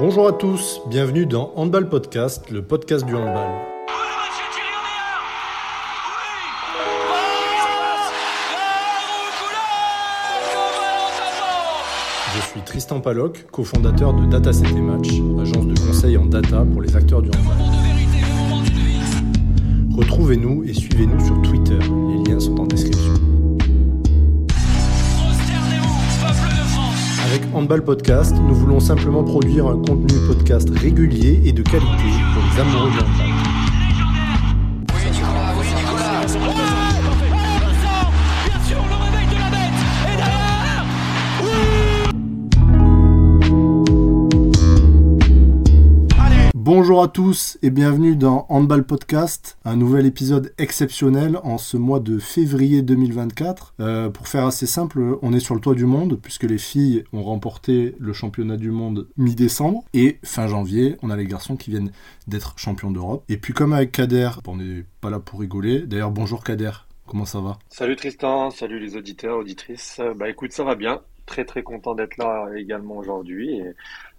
Bonjour à tous, bienvenue dans Handball Podcast, le podcast du handball. Je suis Tristan Paloc, cofondateur de Data et Match, agence de conseil en data pour les acteurs du handball. Retrouvez-nous et suivez-nous sur Twitter, les liens sont en description. Avec Handball Podcast, nous voulons simplement produire un contenu podcast régulier et de qualité pour les amoureux du handball. Bonjour à tous et bienvenue dans Handball Podcast, un nouvel épisode exceptionnel en ce mois de février 2024. Euh, pour faire assez simple, on est sur le toit du monde puisque les filles ont remporté le championnat du monde mi-décembre et fin janvier, on a les garçons qui viennent d'être champions d'Europe. Et puis comme avec Kader, on n'est pas là pour rigoler. D'ailleurs, bonjour Kader, comment ça va? Salut Tristan, salut les auditeurs, auditrices. Bah écoute, ça va bien. Très très content d'être là également aujourd'hui.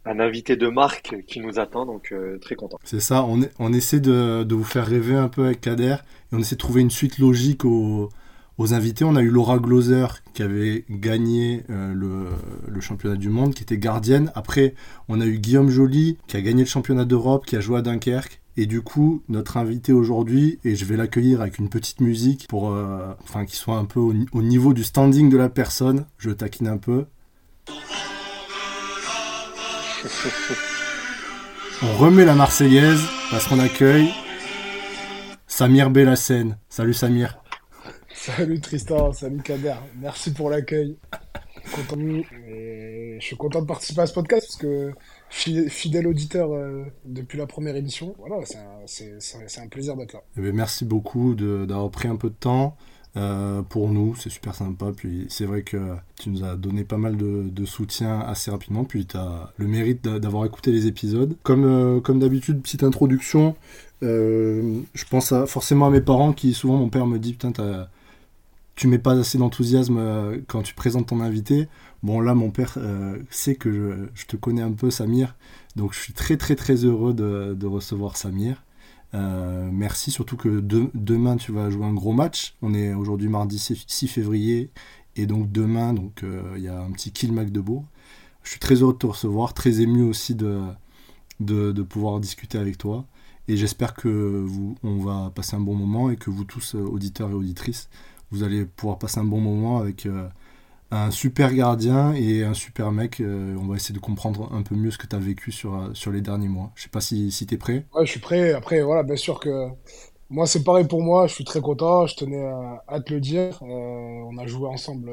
Un invité de marque qui nous attend, donc euh, très content. C'est ça, on, essaie de, vous faire rêver un peu avec Kader et on essaie de trouver une suite logique aux, invités. On a eu Laura Gloser qui avait gagné euh, le, le, championnat du monde, qui était gardienne. Après, on a eu Guillaume Joly qui a gagné le championnat d'Europe, qui a joué à Dunkerque. Et du coup, notre invité aujourd'hui, et je vais l'accueillir avec une petite musique pour, euh, enfin, qu'il soit un peu au, au niveau du standing de la personne. Je taquine un peu. On remet la Marseillaise parce qu'on accueille Samir Bellassène. Salut Samir. Salut Tristan, salut Kader. Merci pour l'accueil. Je suis content de participer à ce podcast parce que fidèle auditeur euh, depuis la première émission. Voilà, c'est un, plaisir d'être là. Eh ben, merci beaucoup d'avoir pris un peu de temps. Euh, pour nous, c'est super sympa. Puis c'est vrai que tu nous as donné pas mal de, soutien assez rapidement. Puis tu as le mérite d'avoir écouté les épisodes. Comme, euh, d'habitude, petite introduction. Euh, je pense forcément à mes parents qui, souvent, mon père me dit Putain, tu mets pas assez d'enthousiasme quand tu présentes ton invité. Bon, là, mon père sait que je, te connais un peu, Samir. Donc je suis très, très, très heureux de recevoir Samir. Euh, merci, surtout que demain tu vas jouer un gros match. On est aujourd'hui mardi 6 février et donc demain donc euh, il y a un petit kill Magdebourg. Je suis très heureux de te recevoir, très ému aussi de, de, pouvoir discuter avec toi et j'espère que vous, on va passer un bon moment et que vous tous euh, auditeurs et auditrices vous allez pouvoir passer un bon moment avec un super gardien et un super mec. Euh, on va essayer de comprendre un peu mieux ce que tu vécu sur, euh, sur les derniers mois. Je sais pas si, si tu es prêt. Ouais, je suis prêt. Après, voilà, bien sûr que moi, c'est pareil pour moi. Je suis très content. Je tenais à, te le dire. Euh, on a joué ensemble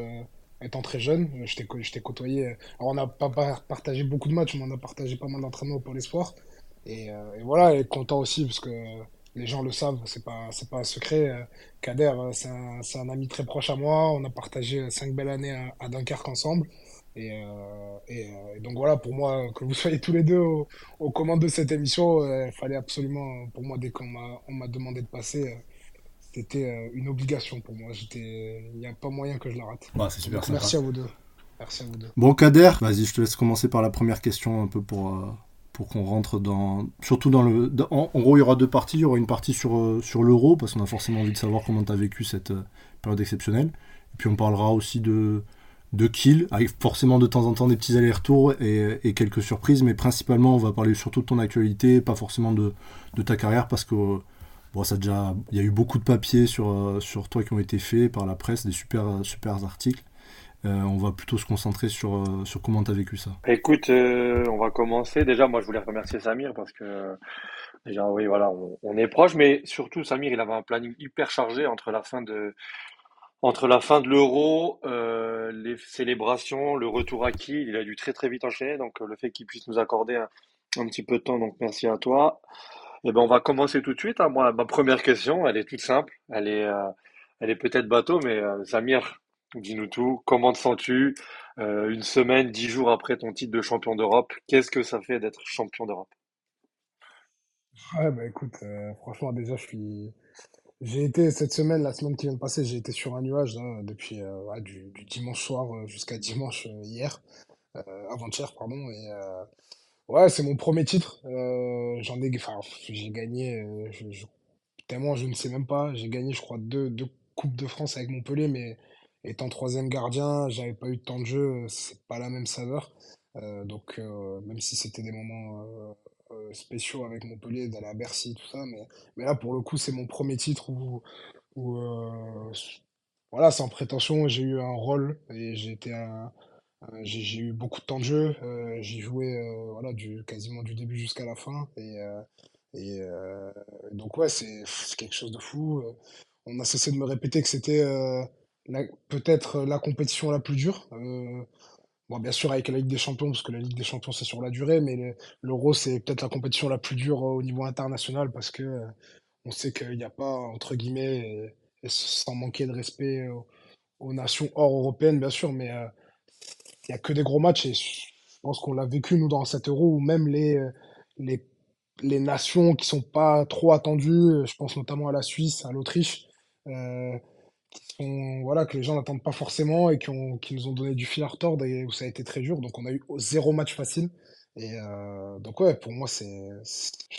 étant très jeune. Je t'ai côtoyé. On n'a pas partagé beaucoup de matchs, mais on a partagé pas mal d'entraînements pour l'espoir. Et, et, voilà, et content aussi parce que les gens le savent, c'est pas c'est pas un secret. Euh, Kader, euh, c'est un, un, ami très proche à moi. On a partagé cinq belles années à, Dunkerque ensemble. Et, euh, et, donc voilà, pour moi, que vous soyez tous les deux aux, commandes de cette émission, il fallait absolument, pour moi, dès qu'on m'a demandé de passer, c'était une obligation pour moi. Il n'y a pas moyen que je la rate. Bah, c'est super Merci à vous deux. Merci à vous deux. Bon, Kader, vas-y, je te laisse commencer par la première question un peu pour, pour qu'on rentre dans. Surtout dans le. en, gros, il y aura deux parties. Il y aura une partie sur, euh, sur l'euro, parce qu'on a forcément envie de savoir comment tu as vécu cette euh, période exceptionnelle. Et puis on parlera aussi de, de kill, avec forcément de temps en temps des petits allers-retours et, quelques surprises, mais principalement on va parler surtout de ton actualité, pas forcément de, de ta carrière, parce que bon, ça déjà, il y a eu beaucoup de papiers sur, euh, sur toi qui ont été faits par la presse, des super, super articles. Euh, on va plutôt se concentrer sur, euh, sur comment tu as vécu ça. Écoute, euh, on va commencer. Déjà, moi, je voulais remercier Samir parce que, déjà, oui, voilà, on, est proche, mais surtout, Samir, il avait un planning hyper chargé entre la fin de, entre la fin de l'euro, les célébrations, le retour à qui, il a dû très très vite enchaîner. Donc, le fait qu'il puisse nous accorder un, petit peu de temps, donc merci à toi. Et eh ben, on va commencer tout de suite. Hein. Moi, ma première question, elle est toute simple. Elle est, elle est peut-être bateau, mais Samir, Dis-nous tout. Comment te sens-tu euh, une semaine, dix jours après ton titre de champion d'Europe? Qu'est-ce que ça fait d'être champion d'Europe? Ouais, bah écoute, euh, franchement, déjà, je suis. J'ai été cette semaine, la semaine qui vient de passer, j'ai été sur un nuage depuis euh, du, dimanche soir jusqu'à dimanche hier, avant-hier, pardon. Et Ouais, c'est mon premier titre. Euh, j'en ai, enfin, j'ai gagné, euh, tellement je ne sais même pas. J'ai gagné, je crois, deux, deux Coupes de France avec Montpellier, mais étant troisième gardien, j'avais pas eu de temps de jeu, euh, c'est pas la même saveur. Euh, donc, euh, même si c'était des moments spéciaux avec Montpellier, d'aller à Bercy, tout ça, mais, là, pour le coup, c'est mon premier titre où, voilà, sans prétention, j'ai eu un rôle et j'ai j'ai eu beaucoup de temps de jeu. euh, j'ai joué voilà, du, quasiment du début jusqu'à la fin. Et, donc, ouais, c'est quelque chose de fou. On a cessé de me répéter que c'était peut-être la compétition la plus dure. Euh, bon, bien sûr, avec la Ligue des Champions, parce que la Ligue des Champions, c'est sur la durée, mais le- l'Euro, c'est peut-être la compétition la plus dure au niveau international parce que euh, on sait qu'il n'y a pas, entre guillemets, et, sans manquer de respect aux, nations hors européennes, bien sûr, mais. euh, il y a que des gros matchs et je pense qu'on l'a vécu nous dans cet Euro où même les, euh, les, les nations qui sont pas trop attendues, euh, je pense notamment à la Suisse, à l'Autriche, euh, voilà, que les gens n'attendent pas forcément et qui, ont, qui nous ont donné du fil à retordre et où ça a été très dur. Donc on a eu zéro match facile. Et euh, donc ouais, pour moi c'est,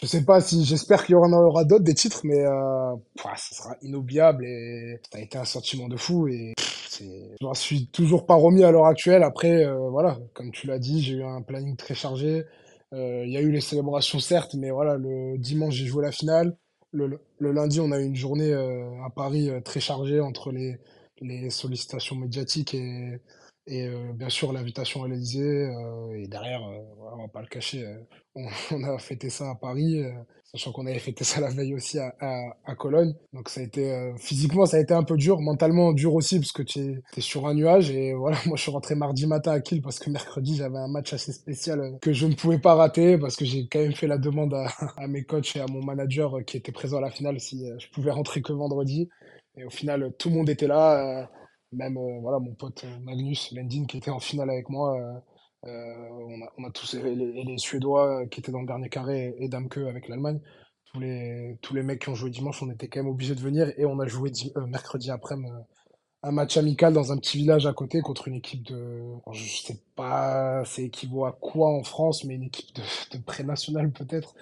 je sais pas si, j'espère qu'il y en aura d'autres des titres, mais euh, ça sera inoubliable et ça a été un sentiment de fou et je m'en suis toujours pas remis à l'heure actuelle. Après, euh, voilà, comme tu l'as dit, j'ai eu un planning très chargé. Euh, Il y a eu les célébrations, certes, mais voilà, le dimanche, j'ai joué la finale. Le, lundi, on a eu une journée euh, à Paris euh, très chargée entre les sollicitations médiatiques et, et euh, bien sûr l'invitation à l'Élysée. euh, et derrière, euh, voilà, on va pas le cacher, euh, on, on a fêté ça à Paris. Sachant qu'on avait fêté ça la veille aussi à, à, à Cologne. Donc ça a été physiquement ça a été un peu dur, mentalement dur aussi parce que tu es, t'es sur un nuage et voilà, moi je suis rentré mardi matin à Kiel parce que mercredi j'avais un match assez spécial que je ne pouvais pas rater parce que j'ai quand même fait la demande à, à mes coachs et à mon manager qui était présent à la finale si je pouvais rentrer que vendredi. Et au final tout le monde était là, même euh, voilà mon pote euh, Magnus Lendin qui était en finale avec moi. euh, on a, on a tous et les, et les Suédois qui étaient dans le dernier carré et Damke avec l'Allemagne tous les, tous les mecs qui ont joué dimanche, on était quand même obligés de venir et on a joué di- mercredi après un match amical dans un petit village à côté contre une équipe de. je sais pas, c'est équivaut à quoi en France, mais une équipe de, de pré-national peut-être.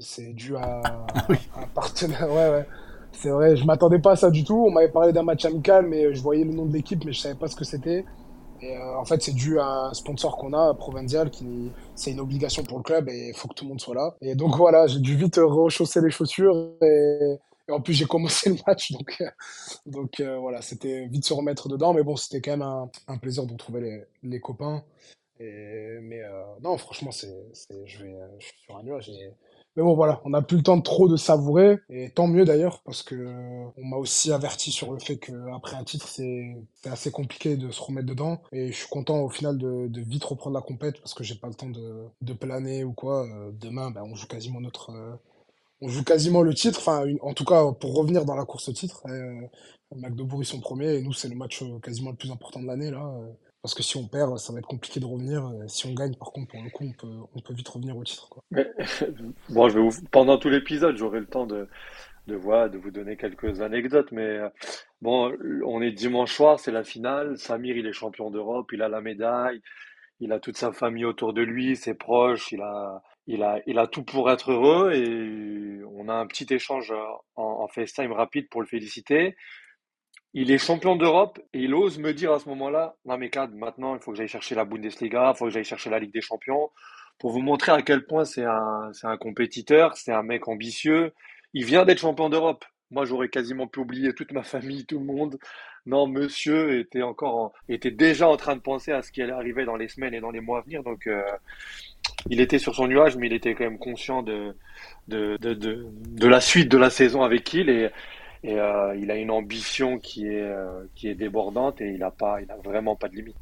C'est dû à, à un partenaire. Ouais, ouais. C'est vrai, je m'attendais pas à ça du tout. On m'avait parlé d'un match amical, mais je voyais le nom de l'équipe, mais je savais pas ce que c'était. Et euh, en fait, c'est dû à un sponsor qu'on a, Provincial, qui c'est une obligation pour le club et il faut que tout le monde soit là. Et donc voilà, j'ai dû vite rechausser les chaussures et, en plus j'ai commencé le match, donc euh, voilà, c'était vite se remettre dedans. Mais bon, c'était quand même un, plaisir de retrouver les, copains. Mais euh, non, franchement, c'est, je suis sur un nuage. Mais bon, voilà, on n'a plus le temps de trop de savourer, et tant mieux d'ailleurs, parce que on m'a aussi averti sur le fait qu'après un titre, c'est assez compliqué de se remettre dedans. Et je suis content au final de, de vite reprendre la compète, parce que j'ai pas le temps de, de planer ou quoi. Euh, demain, ben, on joue quasiment notre, euh, on joue quasiment le titre, enfin, une- en tout cas, pour revenir dans la course au titre. Euh, Magdebourg, ils sont premiers, et nous, c'est le match euh, quasiment le plus important de l'année, là. Parce que si on perd, ça va être compliqué de revenir. Euh, Si on gagne, par contre, pour le coup, on peut, vite revenir au titre, bon, je vais pendant tout l'épisode, j'aurai le temps de, voir, de vous donner quelques anecdotes, mais euh, bon, on est dimanche soir, c'est la finale. Samir, il est champion d'Europe, il a la médaille, il a toute sa famille autour de lui, ses proches, il a, il a, il a tout pour être heureux et on a un petit échange en, en FaceTime rapide pour le féliciter. Il est champion d'Europe et il ose me dire à ce moment-là, non mais Kad, maintenant il faut que j'aille chercher la Bundesliga, il faut que j'aille chercher la Ligue des Champions, pour vous montrer à quel point c'est un, c'est un compétiteur, c'est un mec ambitieux. Il vient d'être champion d'Europe. Moi j'aurais quasiment pu oublier toute ma famille, tout le monde. Non, monsieur était encore en- était déjà en train de penser à ce qui allait arriver dans les semaines et dans les mois à venir. Donc euh, il était sur son nuage, mais il était quand même conscient de, de, de, de, de la suite de la saison avec Kiel et, et euh, il a une ambition qui est, euh, qui est débordante et il a pas, il a vraiment pas de limite.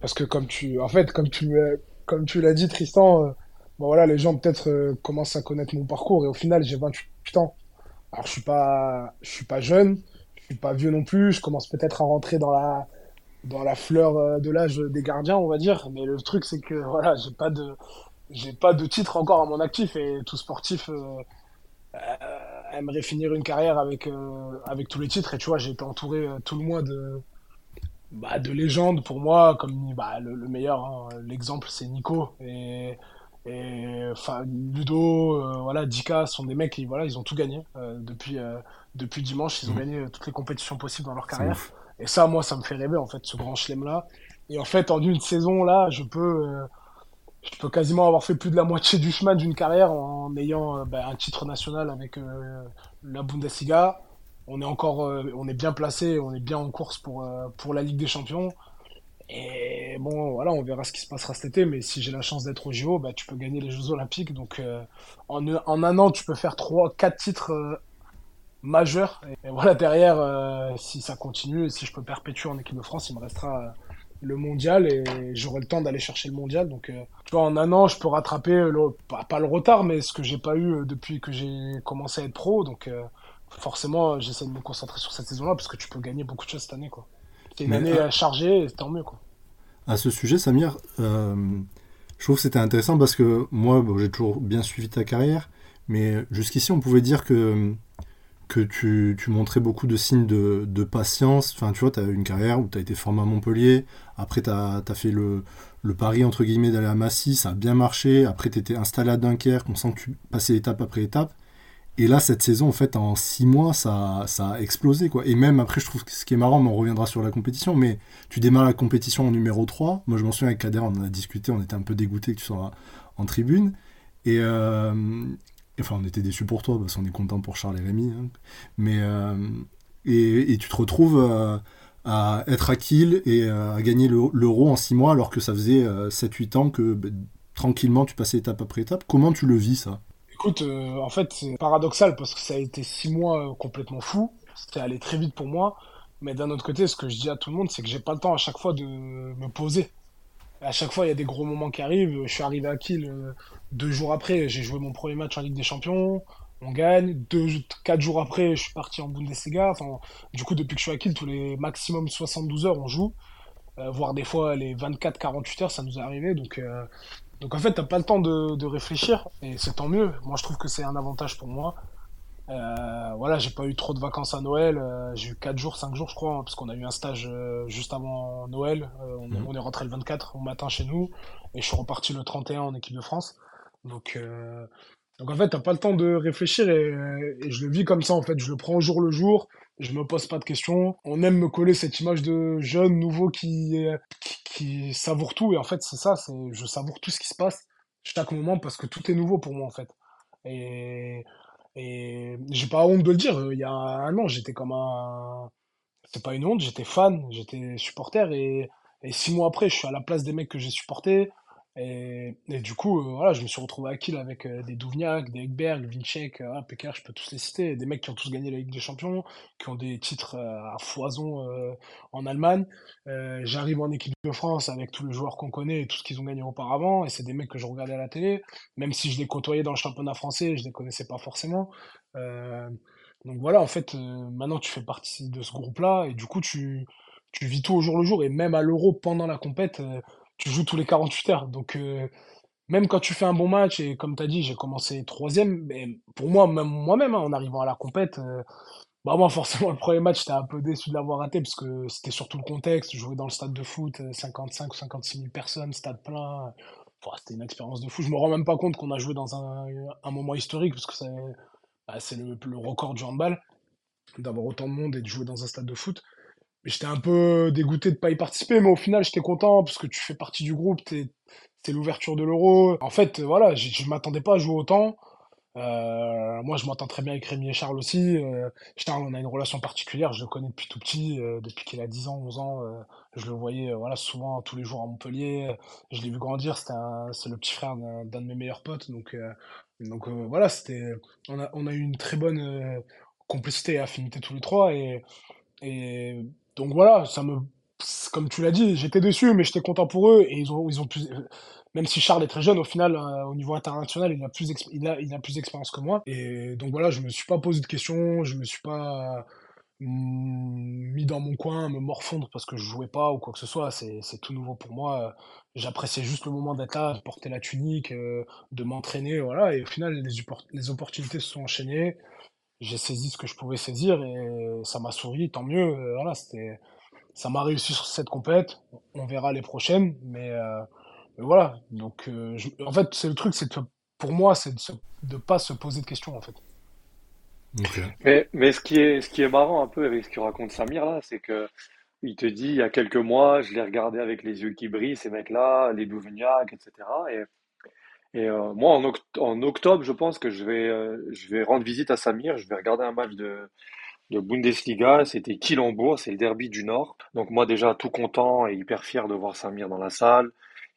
Parce que comme tu, en fait, comme tu, me- comme tu l'as dit, Tristan, euh, bon voilà, les gens peut-être euh, commencent à connaître mon parcours et au final, j'ai 28 ans. Alors, je suis pas, je suis pas jeune, je suis pas vieux non plus, je commence peut-être à rentrer dans la, dans la fleur euh, de l'âge des gardiens, on va dire. Mais le truc, c'est que voilà, j'ai pas de, j'ai pas de titre encore à mon actif et tout sportif euh, euh, aimerait finir une carrière avec, euh, avec tous les titres. Et tu vois, j'ai été entouré euh, tout le mois de, bah, de légendes pour moi, comme bah, le, le meilleur, hein. l'exemple c'est Nico. Et, Et enfin, Ludo, euh, voilà, Dika sont des mecs qui, voilà, ils ont tout gagné euh, depuis, euh, depuis dimanche. Ils ont Mhm. gagné toutes les compétitions possibles dans leur carrière. Et ça, moi, ça me fait rêver, en fait, ce grand chelem-là. Et en fait, en une saison, là, je peux, euh, je peux quasiment avoir fait plus de la moitié du chemin d'une carrière en ayant euh, bah, un titre national avec euh, la Bundesliga. On est encore, euh, on est bien placé, on est bien en course pour, pour la Ligue des Champions. Et bon, voilà, on verra ce qui se passera cet été. Mais si j'ai la chance d'être au JO, bah, tu peux gagner les Jeux Olympiques. Donc, en, en un an, tu peux faire trois, quatre titres majeurs. Et, voilà, derrière, si ça continue, si je peux perpétuer en équipe de France, il me restera le mondial et j'aurai le temps d'aller chercher le mondial. Donc, euh, tu vois, en un an, je peux rattraper, le, pas, pas le retard, mais ce que j'ai pas eu euh, depuis que j'ai commencé à être pro. Donc, euh, forcément, j'essaie de me concentrer sur cette saison-là parce que tu peux gagner beaucoup de choses cette année, quoi. C'est une Mais, année euh, chargée, et tant mieux, quoi. À ce sujet, Samir, euh, je trouve que c'était intéressant parce que moi, bon, j'ai toujours bien suivi ta carrière, mais jusqu'ici, on pouvait dire que, que tu, tu montrais beaucoup de signes de, de patience. Enfin, tu vois, tu as eu une carrière où tu as été formé à Montpellier, après tu as, fait le, le pari, entre guillemets, d'aller à Massy, ça a bien marché, après tu étais installé à Dunkerque, on sent que tu passais étape après étape. Et là, cette saison, en fait, en six mois, ça, ça a explosé, quoi. Et même après, je trouve ce qui est marrant, mais on reviendra sur la compétition, mais tu démarres la compétition en numéro 3. Moi, je m'en souviens avec Kader, on en a discuté, on était un peu dégoûté que tu sois en tribune. Et, euh, enfin, on était déçus pour toi, parce qu'on est content pour Charles et Rémi. hein. Mais, euh, et, tu te retrouves euh, à être à Kiel et euh, à gagner le- l'euro en six mois, alors que ça faisait 7-8 ans que ben, tranquillement tu passais étape après étape. Comment tu le vis, ça? Écoute, en fait, c'est paradoxal parce que ça a été six mois complètement fou. C'était allé très vite pour moi. Mais d'un autre côté, ce que je dis à tout le monde, c'est que j'ai pas le temps à chaque fois de me poser. À chaque fois, il y a des gros moments qui arrivent. Je suis arrivé à Kiel euh, deux jours après. J'ai joué mon premier match en Ligue des Champions. On gagne. Quatre jours après, je suis parti en Bundesliga. Enfin, du coup, depuis que je suis à Kiel, tous les maximum 72 heures, on joue. Euh, voire des fois les 24-48 heures, ça nous est arrivé. Donc, euh, donc en fait, t'as pas le temps de, de réfléchir et c'est tant mieux. Moi, je trouve que c'est un avantage pour moi. Euh, voilà, j'ai pas eu trop de vacances à Noël. euh, j'ai eu 4 jours, 5 jours, je crois, hein, parce qu'on a eu un stage euh, juste avant Noël. On, Mhm. on est rentré le 24 au matin chez nous et je suis reparti le 31 en équipe de France. Donc, donc en fait, t'as pas le temps de réfléchir et, et je le vis comme ça en fait. Je le prends au jour le jour. Je me pose pas de questions. On aime me coller cette image de jeune nouveau qui, qui, qui savoure tout et en fait c'est ça. C'est je savoure tout ce qui se passe chaque moment parce que tout est nouveau pour moi en fait. Et et j'ai pas honte de le dire. Il y a un an, j'étais comme un. C'est pas une honte, j'étais fan, j'étais supporter et, et six mois après, je suis à la place des mecs que j'ai supportés. Et, du coup, euh, voilà, je me suis retrouvé à Kiel avec euh, des Douvniak, des Ekberg, Vinček, euh, ah, Peker, je peux tous les citer, des mecs qui ont tous gagné la Ligue des Champions, qui ont des titres euh, à foison en Allemagne. J'arrive en équipe de France avec tous les joueurs qu'on connaît et tout ce qu'ils ont gagné auparavant, et c'est des mecs que je regardais à la télé, même si je les côtoyais dans le championnat français, je les connaissais pas forcément. Donc voilà, en fait, maintenant tu fais partie de ce groupe-là, et du coup tu, tu vis tout au jour le jour, et même à l'Euro, pendant la compète, tu joues tous les 48 heures. Donc, euh, même quand tu fais un bon match, et comme tu as dit, j'ai commencé troisième, mais pour moi, même moi-même, hein, en arrivant à la compète, euh, bah moi, forcément, le premier match, j'étais un peu déçu de l'avoir raté, parce que c'était surtout le contexte, jouer dans le stade de foot, euh, 55 ou 56 000 personnes, stade plein, euh, c'était une expérience de fou. Je me rends même pas compte qu'on a joué dans un, moment historique, parce que c'est bah, c'est le, le record du handball, d'avoir autant de monde et de jouer dans un stade de foot. J'étais un peu dégoûté de pas y participer, mais au final, j'étais content parce que tu fais partie du groupe, t'es, l'ouverture de l'Euro. En fait, voilà, je, m'attendais pas à jouer autant. Euh, moi, je m'entends très bien avec Rémi et Charles aussi. Euh, Charles, on a une relation particulière, je le connais depuis tout petit, euh, depuis qu'il a 10 ans, 11 ans. euh, je le voyais euh, voilà, souvent, tous les jours à Montpellier. Je l'ai vu grandir, c'est le petit frère d'un de mes meilleurs potes. Donc, euh, donc voilà, c'était, on a, on a eu une très bonne complicité et affinité tous les trois. Et, et donc voilà, ça me, comme tu l'as dit, j'étais déçu, mais j'étais content pour eux. Et ils ont, ils ont plus, même si Charles est très jeune, au final, euh, au niveau international, il a plus, il a, il a plus d'expérience que moi. Et donc voilà, je me suis pas posé de questions, je me suis pas mm, mis dans mon coin, me morfondre parce que je jouais pas ou quoi que ce soit. C'est, tout nouveau pour moi. J'appréciais juste le moment d'être là, de porter la tunique, euh, de m'entraîner, voilà. Et au final, les, les opportunités se sont enchaînées. J'ai saisi ce que je pouvais saisir et ça m'a souri, tant mieux. Euh, Voilà, c'était, ça m'a réussi sur cette compète. On verra les prochaines, mais, euh, voilà. Donc, euh, en fait, c'est le truc, c'est pour moi, c'est de ne pas se poser de questions, en fait. Mais, mais ce qui est, ce qui est marrant un peu avec ce que raconte Samir là, c'est que il te dit il y a quelques mois, je l'ai regardé avec les yeux qui brillent, ces mecs-là, les Douvignac, etc. Et, et euh, moi, en, octobre, je pense que je vais, euh, je vais rendre visite à Samir, je vais regarder un match de, de Bundesliga, c'était Kiel-Hambourg, c'est le derby du Nord. Donc moi déjà tout content et hyper fier de voir Samir dans la salle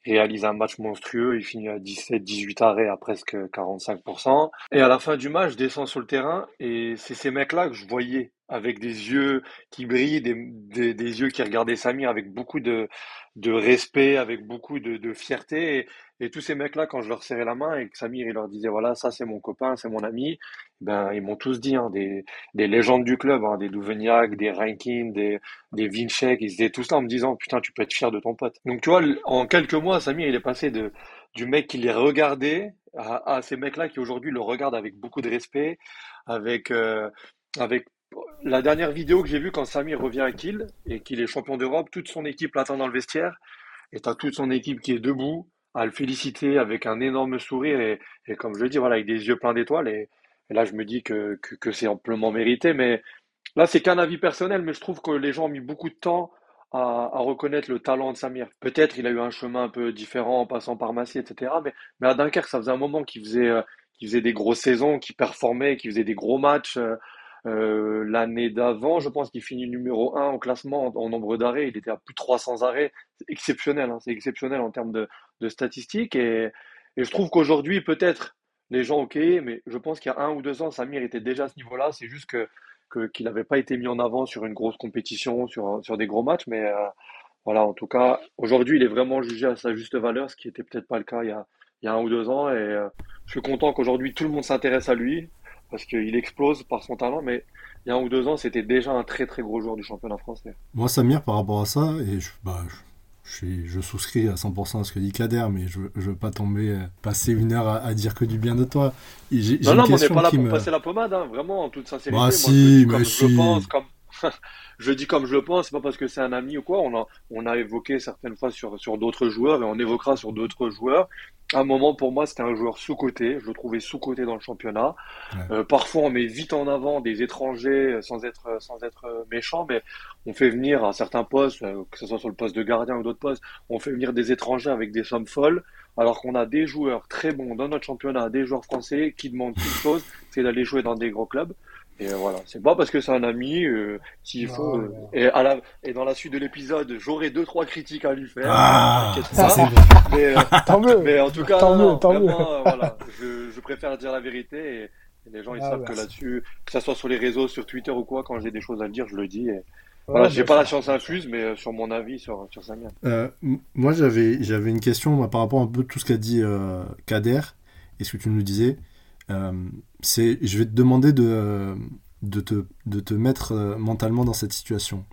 réalise un match monstrueux, il finit à 17-18 arrêts à presque 45%. Et à la fin du match, je descends sur le terrain et c'est ces mecs-là que je voyais avec des yeux qui brillent, des, des, yeux qui regardaient Samir avec beaucoup de, de respect, avec beaucoup de, de fierté. Et, tous ces mecs-là, quand je leur serrais la main et que Samir il leur disait voilà, ça c'est mon copain, c'est mon ami, ben ils m'ont tous dit, hein, des, des légendes du club, hein, des Douveniak, des Rankin, des, des Vinchek, ils étaient tous là en me disant putain, tu peux être fier de ton pote. Donc tu vois, en quelques mois, Samir il est passé de, du mec qui les regardait à, à ces mecs-là qui aujourd'hui le regardent avec beaucoup de respect, avec, euh, avec la dernière vidéo que j'ai vue quand Samir revient à Kiel et qu'il est champion d'Europe, toute son équipe l'attend dans le vestiaire et t'as toute son équipe qui est debout à le féliciter avec un énorme sourire et, comme je le dis, voilà, avec des yeux pleins d'étoiles. Et, là, je me dis que, que, c'est amplement mérité. Mais là, c'est qu'un avis personnel, mais je trouve que les gens ont mis beaucoup de temps à, reconnaître le talent de Samir. Peut-être il a eu un chemin un peu différent en passant par Massy, etc. Mais, mais à Dunkerque, ça faisait un moment qu'il faisait, euh, qu'il faisait des grosses saisons, qu'il performait, qu'il faisait des gros matchs. Euh, euh, l'année d'avant, je pense qu'il finit numéro 1 au classement en, nombre d'arrêts. Il était à plus de 300 arrêts. C'est exceptionnel, hein. c'est exceptionnel en termes de, statistiques. Et, et, je trouve qu'aujourd'hui, peut-être, les gens, ok, mais je pense qu'il y a un ou deux ans, Samir était déjà à ce niveau-là. C'est juste que qu'il n'avait pas été mis en avant sur une grosse compétition, sur, sur des gros matchs. Mais euh, voilà, en tout cas, aujourd'hui, il est vraiment jugé à sa juste valeur, ce qui n'était peut-être pas le cas il y a, il y a un ou deux ans. Et euh, je suis content qu'aujourd'hui, tout le monde s'intéresse à lui parce qu'il explose par son talent, mais il y a un ou deux ans, c'était déjà un très très gros joueur du championnat français. Moi, Samir, par rapport à ça, et je, bah, je, je, souscris à 100% à ce que dit Kader, mais je, je veux pas tomber, euh, passer une heure à, dire que du bien de toi. non, non, on n'est pas là pour me... passer la pommade, hein, vraiment, en toute sincérité. Bah, Moi, si, si. je pense, comme... je dis comme je le pense, c'est pas parce que c'est un ami ou quoi. On a, on a évoqué certaines fois sur, sur d'autres joueurs et on évoquera sur d'autres joueurs. À un moment, pour moi, c'était un joueur sous-côté. Je le trouvais sous-côté dans le championnat. Euh, parfois, on met vite en avant des étrangers sans être, sans être méchant, mais on fait venir à certains postes, euh, que ce soit sur le poste de gardien ou d'autres postes, on fait venir des étrangers avec des sommes folles, alors qu'on a des joueurs très bons dans notre championnat, des joueurs français qui demandent une chose, c'est d'aller jouer dans des gros clubs. Et euh, voilà, c'est pas parce que c'est un ami, euh, s'il faut. Euh, et, à la, et dans la suite de l'épisode, j'aurai deux trois critiques à lui faire. Ah, ça, mais, tant mieux. mais en tout cas, tant non, mieux, tant vraiment, mieux. voilà, je, je, préfère dire la vérité et, les gens ils ah, savent que là-dessus, que ça soit sur les réseaux, sur Twitter ou quoi, quand j'ai des choses à dire, je le dis. Et, voilà, j'ai pas la science infuse, mais sur mon avis sur, sur Samia. Euh, moi, j'avais, j'avais une question par rapport à un peu tout ce qu'a dit euh, Kader et ce que tu nous disais. Euh, c'est, je vais te demander de, de, te, de te mettre euh, mentalement dans cette situation.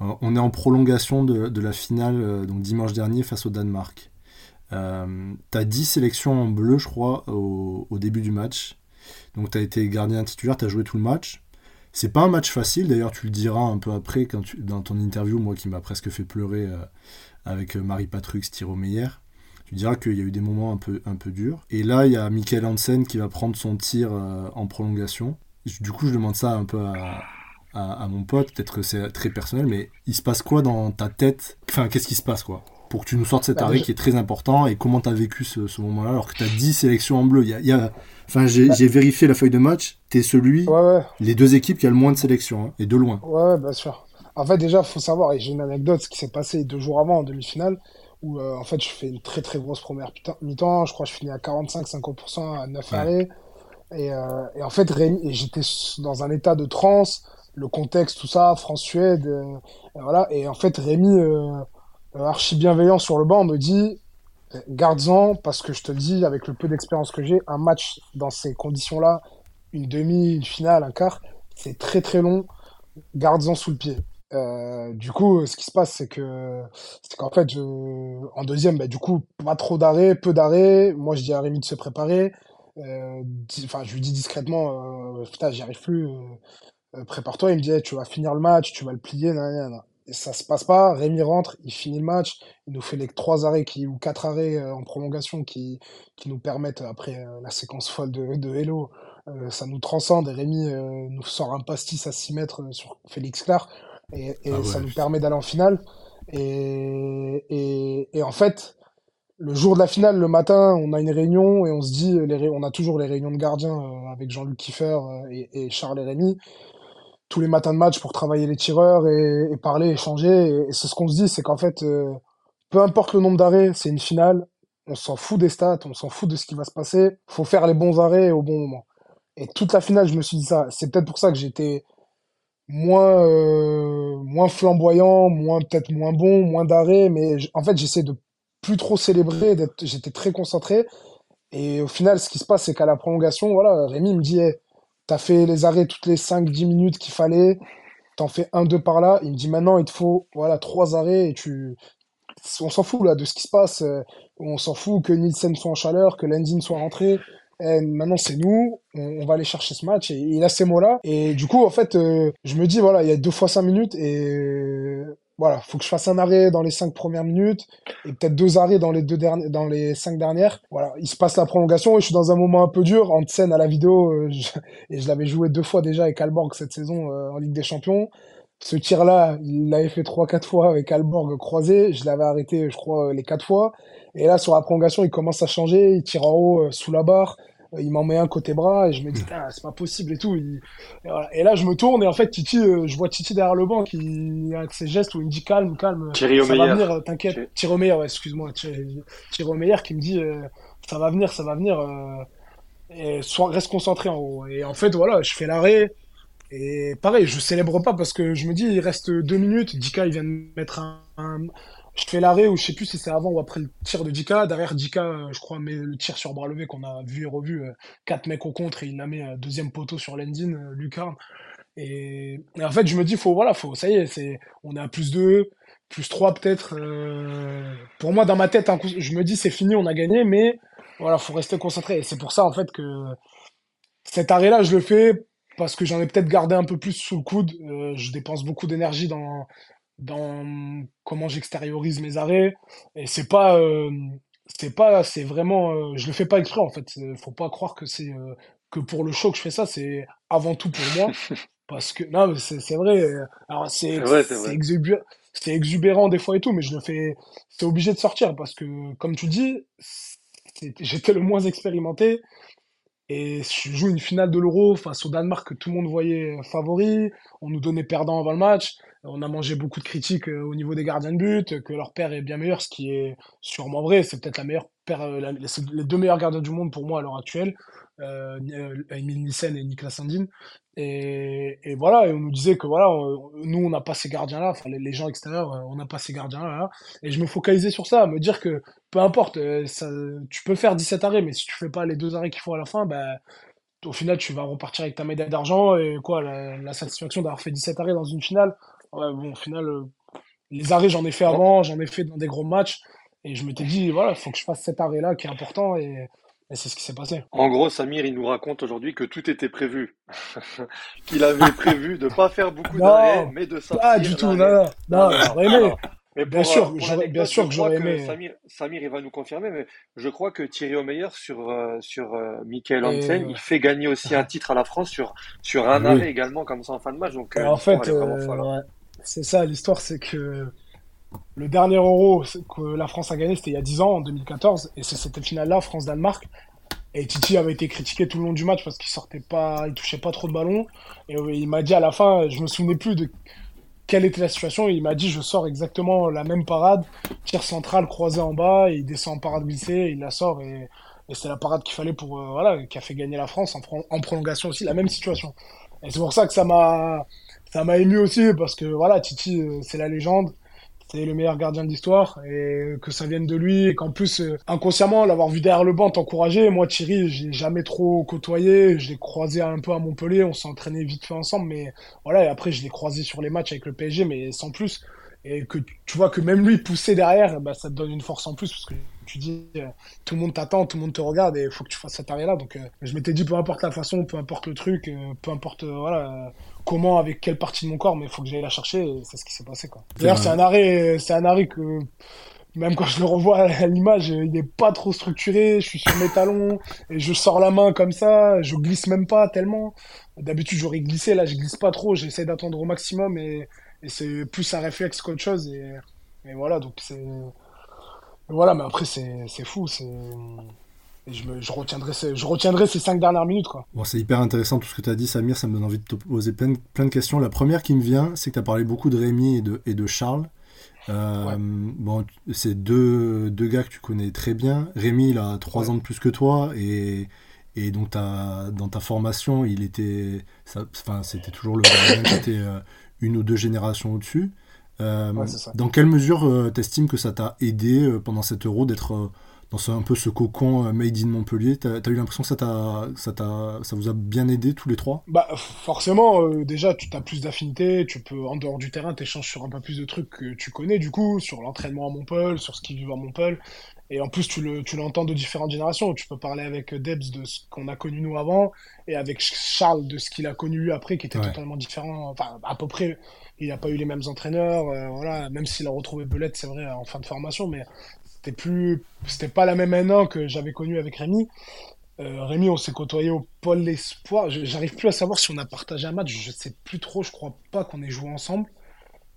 Euh, on est en prolongation de, de la finale, euh, donc dimanche dernier, face au Danemark. Euh, tu as 10 sélections en bleu, je crois, au, au début du match. Donc tu as été gardien titulaire, tu as joué tout le match. C'est pas un match facile, d'ailleurs tu le diras un peu après quand tu, dans ton interview, moi qui m'a presque fait pleurer euh, avec Marie Patrux, Thiro Meyer. Tu diras qu'il y a eu des moments un peu, un peu durs. Et là, il y a Michael Hansen qui va prendre son tir euh, en prolongation. Du coup, je demande ça un peu à, à, à mon pote, peut-être que c'est très personnel, mais il se passe quoi dans ta tête? Enfin, qu'est-ce qui se passe quoi? Pour que tu nous sortes cet bah, arrêt qui est très important et comment tu as vécu ce, ce moment-là alors que tu as 10 sélections en bleu? Il y a, il y a Enfin, j'ai vérifié la feuille de match. T'es celui, ouais, ouais. les deux équipes qui a le moins de sélections, hein, et de loin. Ouais, bien sûr. En fait, déjà, faut savoir, et j'ai une anecdote, ce qui s'est passé deux jours avant, en demi-finale, où euh, en fait, je fais une très très grosse première mi-temps. Je crois que je finis à 45-50% à 9 ouais. arrêts. Et, euh, et, en fait, j'étais dans un état de transe, le contexte, tout ça, France-Suède, euh, voilà. Et en fait, Rémi, archi bienveillant sur le banc, me dit garde-en, parce que je te le dis, avec le peu d'expérience que j'ai, un match dans ces conditions-là, une demi, une finale, un quart, c'est très très long. Garde-en sous le pied. Euh, du coup, ce qui se passe, c'est que c'est qu'en fait, en deuxième, bah, du coup, pas trop d'arrêt, peu d'arrêt. Moi, je dis à Rémi de se préparer. Euh, enfin, je lui dis discrètement, euh, putain, j'y arrive plus. Prépare-toi. Il me dit, tu vas finir le match, tu vas le plier. Nan, nan. ça se passe pas. Rémi rentre, il finit le match, il nous fait les trois arrêts qui, ou quatre arrêts en prolongation qui, qui nous permettent, après la séquence folle de, de Hello, ça nous transcende. Et Rémi nous sort un pastis à 6 mètres sur Félix Clar, et, et Ah ça nous permet d'aller en finale. Et, et, et en fait, le jour de la finale, le matin, on a une réunion et on se dit, les on a toujours les réunions de gardiens euh, avec Jean-Luc Kiefer euh, et, Charles et Rémi tous les matins de match pour travailler les tireurs et, parler, échanger. Et, et c'est ce qu'on se dit, c'est qu'en fait, euh, peu importe le nombre d'arrêts, c'est une finale. On s'en fout des stats, on s'en fout de ce qui va se passer. Faut faire les bons arrêts au bon moment. Et toute la finale, je me suis dit ça. C'est peut-être pour ça que j'étais moins, euh, moins flamboyant, moins peut-être moins bon, moins d'arrêts. Mais en fait, j'essaie de plus trop célébrer. J'étais très concentré. Et au final, ce qui se passe, c'est qu'à la prolongation, voilà, Rémi me dit, Hey, t'as fait les arrêts toutes les 5-10 minutes qu'il fallait, t'en fais un, deux par là. Il me dit, maintenant, il te faut, voilà, trois arrêts et tu, on s'en fout, là, de ce qui se passe. euh, On s'en fout que Nielsen soit en chaleur, que Landin soit rentré. Eh, maintenant, c'est nous, on, va aller chercher ce match. Et il a ces mots-là. Et du coup, en fait, euh, je me dis, voilà, il y a deux fois cinq minutes et euh, voilà, faut que je fasse un arrêt dans les cinq premières minutes et peut-être deux arrêts dans les deux dans les cinq dernières. Voilà, il se passe la prolongation et je suis dans un moment un peu dur en scène à la vidéo euh, et je l'avais joué deux fois déjà avec Alborg cette saison en Ligue des Champions. Ce tir-là, il l'avait fait trois, quatre fois avec Alborg croisé. Je l'avais arrêté, je crois, euh, les quatre fois. Et là, sur la prolongation, il commence à changer. Il tire en haut, euh, sous la barre. Euh, Il m'en met un côté bras. Et je me dis, Putain, c'est pas possible et tout. Il- Et, voilà. Et là, je me tourne. Et en fait, Titi, euh, je vois Titi derrière le banc qui, avec ses gestes où il me dit calme, calme. Thierry Ça va Omeyer. venir, t'inquiète. Thierry- Thierry Omeyer, ouais, excuse-moi. Thierry Thierry Omeyer qui me dit, euh, ça va venir, ça va venir. euh, et sois, reste concentré en haut. Et en fait, voilà, je fais l'arrêt. Et pareil, je célèbre pas parce que je me dis, il reste deux minutes. Dika, il vient de mettre un. un- Je fais l'arrêt ou je sais plus si c'est avant ou après le tir de Dika. Derrière Dika, euh, je crois, met le tir sur bras levé qu'on a vu et revu. euh, Quatre mecs au contre et il la met euh, deuxième poteau sur Lendin, euh, Lucarne. Et, en fait, je me dis, faut, voilà, faut, ça y est, c'est, on est à plus 2, plus 3 peut-être. pour moi, dans ma tête, je me dis, c'est fini, on a gagné, mais voilà, faut rester concentré. Et c'est pour ça, en fait, que cet arrêt-là, je le fais parce que j'en ai peut-être gardé un peu plus sous le coude. Euh, je dépense beaucoup d'énergie dans, dans comment j'extériorise mes arrêts. Et c'est pas, euh, c'est pas, c'est vraiment, euh, je le fais pas exprès, en fait. Faut pas croire que c'est, que pour le show que je fais ça, c'est avant tout pour moi. Parce que, non, mais c'est vrai. Alors, c'est exubérant, c'est exubérant des fois et tout, mais je le fais, c'est obligé de sortir parce que, comme tu dis, j'étais le moins expérimenté. Et je joue une finale de l'Euro face au Danemark que tout le monde voyait favori. On nous donnait perdant avant le match. On a mangé beaucoup de critiques euh, au niveau des gardiens de but, que leur père est bien meilleur, ce qui est sûrement vrai. C'est peut-être la meilleure paire, euh, les deux meilleurs gardiens du monde pour moi à l'heure actuelle, euh, euh, Emile Nissen et Niklas Sandin. Et, voilà, et on nous disait que voilà, nous on n'a pas ces gardiens-là, enfin les, les gens extérieurs, euh, on n'a pas ces gardiens-là. là. Et je me focalisais sur ça, me dire que peu importe, euh, ça, tu peux faire 17 arrêts, mais si tu fais pas les deux arrêts qu'il faut à la fin, bah, au final, tu vas repartir avec ta médaille d'argent et quoi, la, la satisfaction d'avoir fait 17 arrêts dans une finale. Ouais, bon, au final, euh, les arrêts, j'en ai fait avant, j'en ai fait dans des gros matchs, et je m'étais dit, voilà, il faut que je fasse cet arrêt-là qui est important, et, et c'est ce qui s'est passé. En gros, Samir, il nous raconte aujourd'hui que tout était prévu. Qu'il avait prévu de pas faire beaucoup d'arrêts, mais de sortir pas du tout, non, non, Non, non, non, aimé. Mais Bien sûr, euh, pour j'aurais- bien sûr je que j'aurais que aimé. Samir, Samir, il va nous confirmer, mais je crois que Thierry Omeyer sur, euh, sur euh, Michael Hansen, il fait gagner aussi un titre à la France sur, sur un Oui. arrêt également, comme ça en fin de match. Donc en fait, hein. ouais, c'est ça, l'histoire, c'est que le dernier Euro que la France a gagné, c'était il y a 10 ans, en 2014, et c'est cette finale-là, France-Danemark. Et Titi avait été critiqué tout le long du match parce qu'il sortait pas, il touchait pas trop de ballons. Et il m'a dit à la fin, je me souvenais plus de quelle était la situation. Il m'a dit, je sors exactement la même parade, tir central croisé en bas, et il descend en parade glissée, il la sort, et, c'est la parade qu'il fallait pour, euh, voilà, qui a fait gagner la France en, en prolongation aussi, la même situation. Et c'est pour ça que ça m'a, ça m'a ému aussi, parce que voilà, Titi, euh, c'est la légende. C'est le meilleur gardien de l'histoire et que ça vienne de lui et qu'en plus euh, inconsciemment l'avoir vu derrière le banc t'encourager. Moi Thierry j'ai jamais trop côtoyé. Je l'ai croisé un peu à Montpellier. On s'est entraîné vite fait ensemble mais voilà et après je l'ai croisé sur les matchs avec le PSG mais sans plus. Et que tu vois que même lui pousser derrière bah ça te donne une force en plus parce que tu dis, euh, tout le monde t'attend, tout le monde te regarde et il faut que tu fasses cet arrêt-là. Donc, euh, je m'étais dit, peu importe la façon, peu importe le truc, peu importe voilà, comment, avec quelle partie de mon corps, mais il faut que j'aille la chercher et c'est ce qui s'est passé. D'ailleurs, c'est un arrêt, c'est un arrêt que même quand je le revois à l'image, il n'est pas trop structuré. Je suis sur mes talons et je sors la main comme ça. Je glisse même pas tellement. D'habitude, j'aurais glissé. Là, je glisse pas trop. J'essaie d'attendre au maximum et, c'est plus un réflexe qu'autre chose. Et, voilà, donc c'est. Voilà, mais après, c'est fou. C'est. Je, je, retiendrai ces, je retiendrai ces cinq dernières minutes. Quoi. Bon, c'est hyper intéressant tout ce que tu as dit, Samir. Ça me donne envie de te poser plein, plein de questions. La première qui me vient, c'est que tu as parlé beaucoup de Rémi et de, et de Charles. Euh, bon, c'est deux, deux gars que tu connais très bien. Rémi, il a trois ans de plus que toi et, et donc dans ta formation, il était, enfin, c'était toujours le gardien qui était euh, une ou deux générations au-dessus. Euh, dans quelle mesure t'estimes que ça t'a aidé pendant cet euro d'être dans un peu ce cocon euh, made in Montpellier. T'as as eu l'impression que ça, ça, ça vous a bien aidé tous les trois? Bah forcément, euh, déjà tu as plus d'affinités, tu peux en dehors du terrain t'échanges sur un peu plus de trucs que tu connais du coup, sur l'entraînement à Montpellier, sur ce qu'ils vivent à Montpellier. Et en plus, tu l'entends le, tu de différentes générations. Tu peux parler avec Debs de ce qu'on a connu nous avant, et avec Charles de ce qu'il a connu après, qui était totalement différent. Enfin, à peu près, il n'a pas eu les mêmes entraîneurs. Euh, voilà, même s'il a retrouvé Belette, c'est vrai, en fin de formation, mais c'était plus, c'était pas la même n que j'avais connu avec Rémi. Euh, Rémi, on s'est côtoyé au pôle espoir. J'arrive plus à savoir si on a partagé un match. Je sais plus trop. Je crois pas qu'on ait joué ensemble.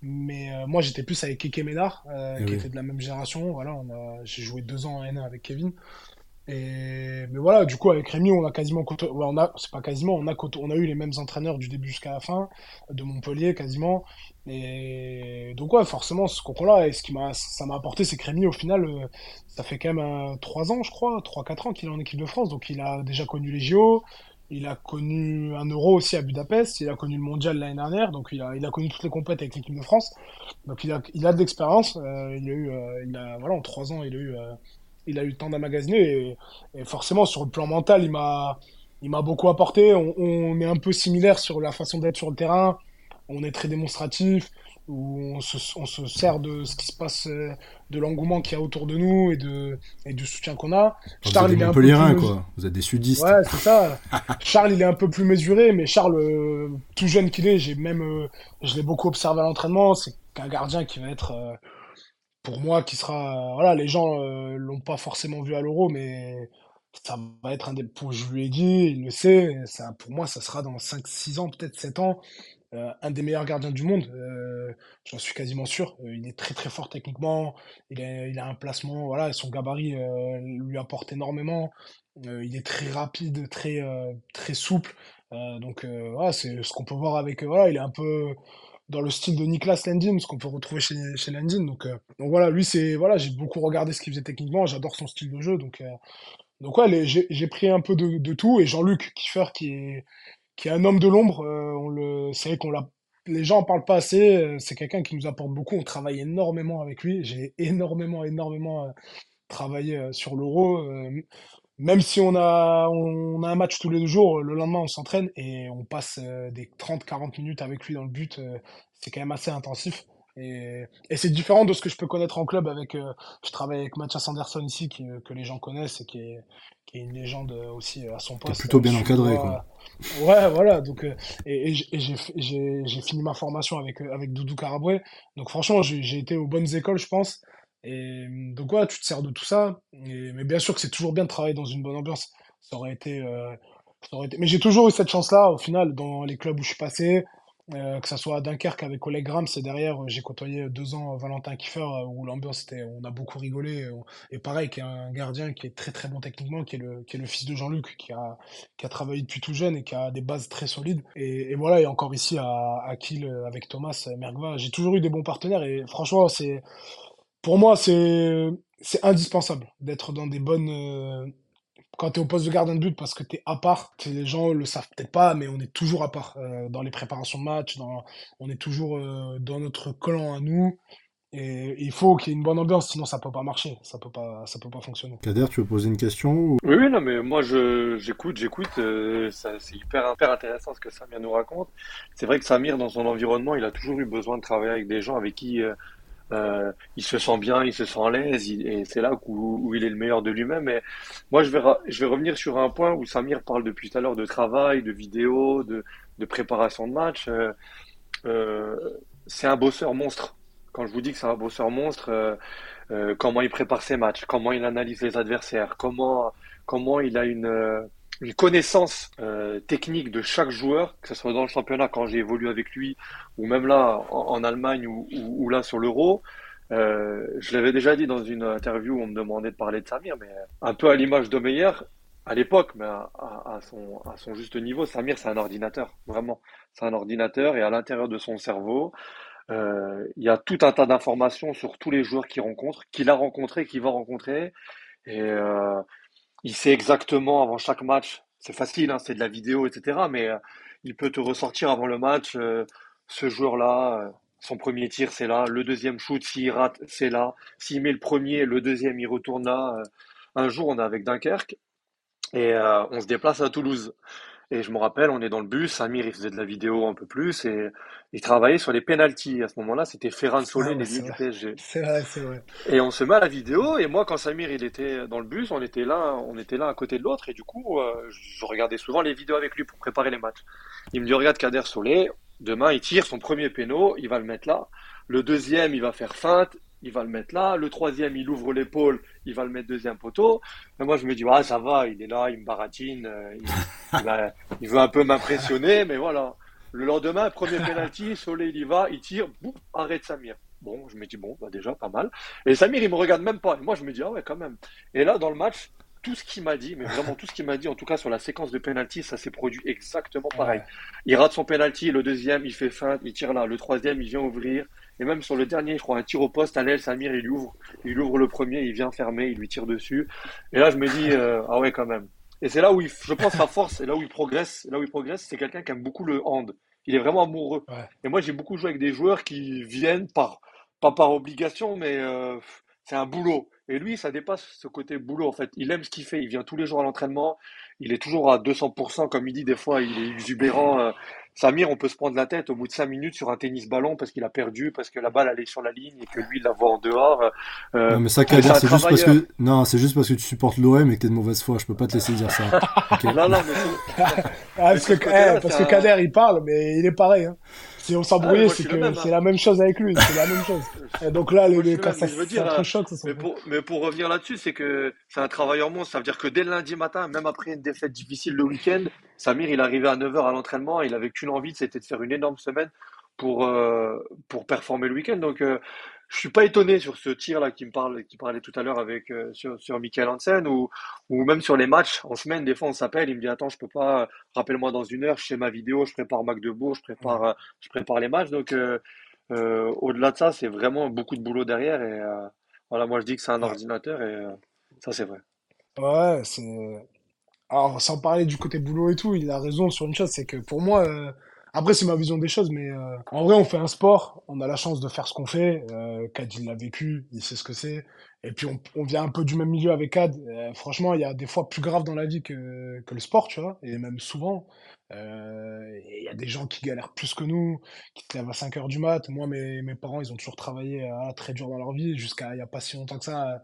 Mais euh, moi, j'étais plus avec Keke Ménard, euh, eh qui était de la même génération. Voilà, j'ai joué deux ans en N1 avec Kevin. Mais voilà, du coup, avec Rémi, on a quasiment on a, c'est pas quasiment, on a, on a eu les mêmes entraîneurs du début jusqu'à la fin, de Montpellier quasiment. Et donc, ouais, forcément, ce concours-là, et ce qui m'a, ça m'a apporté, c'est que Rémi, au final, euh, ça fait quand même 3 ans, je crois, 3-4 ans qu'il est en équipe de France. Donc, il a déjà connu les JO, il a connu un Euro aussi à Budapest, il a connu le Mondial l'année dernière, donc il a, il a connu toutes les compétitions avec l'équipe de France. Donc, il a, il a de l'expérience. Euh, il a eu, euh, il a, voilà, en 3 ans, il a eu il a eu le temps d'emmagasiner et, forcément sur le plan mental il m'a il m'a beaucoup apporté. On, est un peu similaire sur la façon d'être sur le terrain. On est très démonstratif où on se, sert de ce qui se passe de l'engouement qu'il y a autour de nous et de et du soutien qu'on a. Vous Charles il est un peu plus... quoi. Vous êtes des sudistes. Ouais c'est ça. Charles il est un peu plus mesuré mais Charles euh, tout jeune qu'il est j'ai même euh, je l'ai beaucoup observé à l'entraînement. C'est un gardien qui va être euh, pour moi, qui sera. Voilà, les gens euh, l'ont pas forcément vu à l'Euro, mais ça va être un des. Je lui ai dit, il le sait, ça, pour moi, ça sera dans 5-6 ans, peut-être 7 ans, euh, un des meilleurs gardiens du monde. Euh, j'en suis quasiment sûr. il est très très fort techniquement, il a, il a un placement, voilà, son gabarit lui apporte énormément. il est très rapide, très, très souple. donc, voilà, c'est ce qu'on peut voir avec. voilà, il est un peu dans le style de Niklas Landin, ce qu'on peut retrouver chez, chez Landin. Donc, euh, donc voilà, lui, c'est voilà, j'ai beaucoup regardé ce qu'il faisait techniquement, j'adore son style de jeu. Donc, euh, donc j'ai pris un peu de, de tout. Et Jean-Luc Kiefer, qui est, qui est un homme de l'ombre, euh, on le, c'est vrai qu'on l'a, les gens en parlent pas assez. C'est quelqu'un qui nous apporte beaucoup. On travaille énormément avec lui. J'ai énormément, énormément travaillé sur l'euro même si on a, on a un match tous les deux jours, le lendemain on s'entraîne et on passe euh, des 30-40 minutes avec lui dans le but. Euh, c'est quand même assez intensif. Et, et c'est différent de ce que je peux connaître en club avec. Euh, je travaille avec Mathias Anderson ici, qui, que les gens connaissent et qui est, qui est une légende aussi à son poste. plutôt bien encadré, quoi. Ouais, voilà. Donc, et, et j'ai fini ma formation avec, avec Doudou Caraboué. Donc, franchement, j'ai été aux bonnes écoles, je pense. Et donc, ouais, tu te sers de tout ça. mais bien sûr que c'est toujours bien de travailler dans une bonne ambiance. Ça aurait été. Euh, ça aurait été... Mais j'ai toujours eu cette chance-là, au final, dans les clubs où je suis passé. Euh, que ça soit à Dunkerque avec Oleg Grams et derrière j'ai côtoyé deux ans Valentin Kiefer où l'ambiance était on a beaucoup rigolé et pareil qui est un gardien qui est très très bon techniquement qui est le qui est le fils de Jean-Luc qui a qui a travaillé depuis tout jeune et qui a des bases très solides et, voilà et encore ici à, à Kiel avec Thomas Mergva j'ai toujours eu des bons partenaires et franchement c'est pour moi, c'est c'est indispensable d'être dans des bonnes. Euh, quand tu es au poste de gardien de but, parce que tu es à part, les gens le savent peut-être pas, mais on est toujours à part euh, dans les préparations de match, dans, on est toujours euh, dans notre clan à nous. Et il faut qu'il y ait une bonne ambiance, sinon ça peut pas marcher, ça peut pas, ça peut pas fonctionner. Kader, tu veux poser une question Oui, oui, non, mais moi je j'écoute, j'écoute. c'est hyper, hyper intéressant ce que Samir nous raconte. C'est vrai que Samir, dans son environnement, il a toujours eu besoin de travailler avec des gens avec qui Euh, il se sent bien, il se sent à l'aise, et c'est là où, il est le meilleur de lui-même. Et moi, je vais, revenir sur un point où Samir parle depuis tout à l'heure de travail, de vidéo, de, de préparation de match. Euh, euh, c'est un bosseur monstre. Quand je vous dis que c'est un bosseur monstre, euh, euh, comment il prépare ses matchs, comment il analyse les adversaires, comment, comment il a une une connaissance euh, technique de chaque joueur, que ce soit dans le championnat quand j'ai évolué avec lui, ou même là en, Allemagne ou, ou, là sur l'Euro. Euh, je l'avais déjà dit dans une interview où on me demandait de parler de Samir, mais un peu à l'image de Meyer, à l'époque, mais à, à, son, à son juste niveau, Samir c'est un ordinateur, vraiment. C'est un ordinateur et à l'intérieur de son cerveau, euh, il y a tout un tas d'informations sur tous les joueurs qu'il rencontre, qu'il a rencontrés, qu'il va rencontrer. Et euh, il sait exactement avant chaque match, c'est facile, hein, c'est de la vidéo, etc. Mais euh, il peut te ressortir avant le match, euh, ce joueur-là, euh, son premier tir, c'est là, le deuxième shoot, s'il rate, c'est là, s'il met le premier, le deuxième, il retourne là. un jour, on est avec Dunkerque et on se déplace à Toulouse. Et je me rappelle, on est dans le bus, Samir il faisait de la vidéo un peu plus et il travaillait sur les pénalties. À ce moment-là, c'était Ferran Solé, les du PSG. C'est vrai, c'est vrai. Et on se met à la vidéo et moi, quand Samir il était dans le bus, on était là, on était là à côté de l'autre et du coup, euh, je regardais souvent les vidéos avec lui pour préparer les matchs. Il me dit regarde Kader Solé, demain il tire son premier péno, il va le mettre là. Le deuxième, il va faire feinte il va le mettre là. Le troisième, il ouvre l'épaule, il va le mettre deuxième poteau. Et moi, je me dis, ah, ça va, il est là, il me baratine, euh, il, veut un peu m'impressionner, mais voilà. Le lendemain, premier penalty, Soleil, il y va, il tire, boum, arrête Samir. Bon, je me dis, bon, bah déjà, pas mal. Et Samir, il me regarde même pas. Et moi, je me dis, ah ouais, quand même. Et là, dans le match, tout ce qu'il m'a dit, mais vraiment tout ce qu'il m'a dit, en tout cas sur la séquence de penalty, ça s'est produit exactement pareil. Il rate son penalty, le deuxième, il fait feinte, il tire là, le troisième, il vient ouvrir, et même sur le dernier, je crois, un tir au poste, à l'aile, Samir, il ouvre, il ouvre le premier, il vient fermer, il lui tire dessus. Et là, je me dis, euh, ah ouais, quand même. Et c'est là où il, je pense sa force, et là où il progresse, là où il progresse, c'est quelqu'un qui aime beaucoup le hand. Il est vraiment amoureux. Et moi, j'ai beaucoup joué avec des joueurs qui viennent par, pas par obligation, mais euh, c'est un boulot. Et lui, ça dépasse ce côté boulot, en fait. Il aime ce qu'il fait. Il vient tous les jours à l'entraînement. Il est toujours à 200%, comme il dit des fois. Il est exubérant. Samir, on peut se prendre la tête au bout de 5 minutes sur un tennis ballon parce qu'il a perdu, parce que la balle allait sur la ligne et que lui il la voit en dehors. Euh, non, mais ça, Kader, c'est juste parce que non, c'est juste parce que tu supportes l'OM et que t'es de mauvaise foi. Je peux pas te laisser dire ça. non, non, mais ah, parce, que, eh, parce que Kader il parle, mais il est pareil. Hein. Si on s'embrouillait, ah, c'est que c'est hein. la même chose avec lui. C'est la même chose. Et donc là, les, quand ça, un choc, ça mais, pour, mais pour revenir là-dessus, c'est que c'est un travailleur monstre. Ça veut dire que dès le lundi matin, même après une défaite difficile le week-end, Samir, il arrivait à 9h à l'entraînement. Il avait qu'une envie, c'était de faire une énorme semaine pour, euh, pour performer le week-end. Donc, euh, je suis pas étonné sur ce tir là qui me parle, qui parlait tout à l'heure avec euh, sur, sur Michael Hansen ou ou même sur les matchs en semaine. Des fois, on s'appelle, il me dit attends, je peux pas, rappelle-moi dans une heure, je fais ma vidéo, je prépare Magdebourg, je prépare, euh, je prépare les matchs. Donc euh, au-delà de ça, c'est vraiment beaucoup de boulot derrière et voilà, moi je dis que c'est un ordinateur et ça c'est vrai. Ouais, c'est. Alors sans parler du côté boulot et tout, il a raison sur une chose, c'est que pour moi après, c'est ma vision des choses, mais euh, en vrai, on fait un sport, on a la chance de faire ce qu'on fait. Euh, Kad, il l'a vécu, il sait ce que c'est. Et puis, on, on, vient un peu du même milieu avec Kad. Euh, franchement, il y a des fois plus grave dans la vie que, que le sport, tu vois, et même souvent. Euh, il y a des gens qui galèrent plus que nous, qui se lèvent à 5 heures du mat. Moi, mes, mes parents, ils ont toujours travaillé euh, très dur dans leur vie, jusqu'à il n'y a pas si longtemps que ça.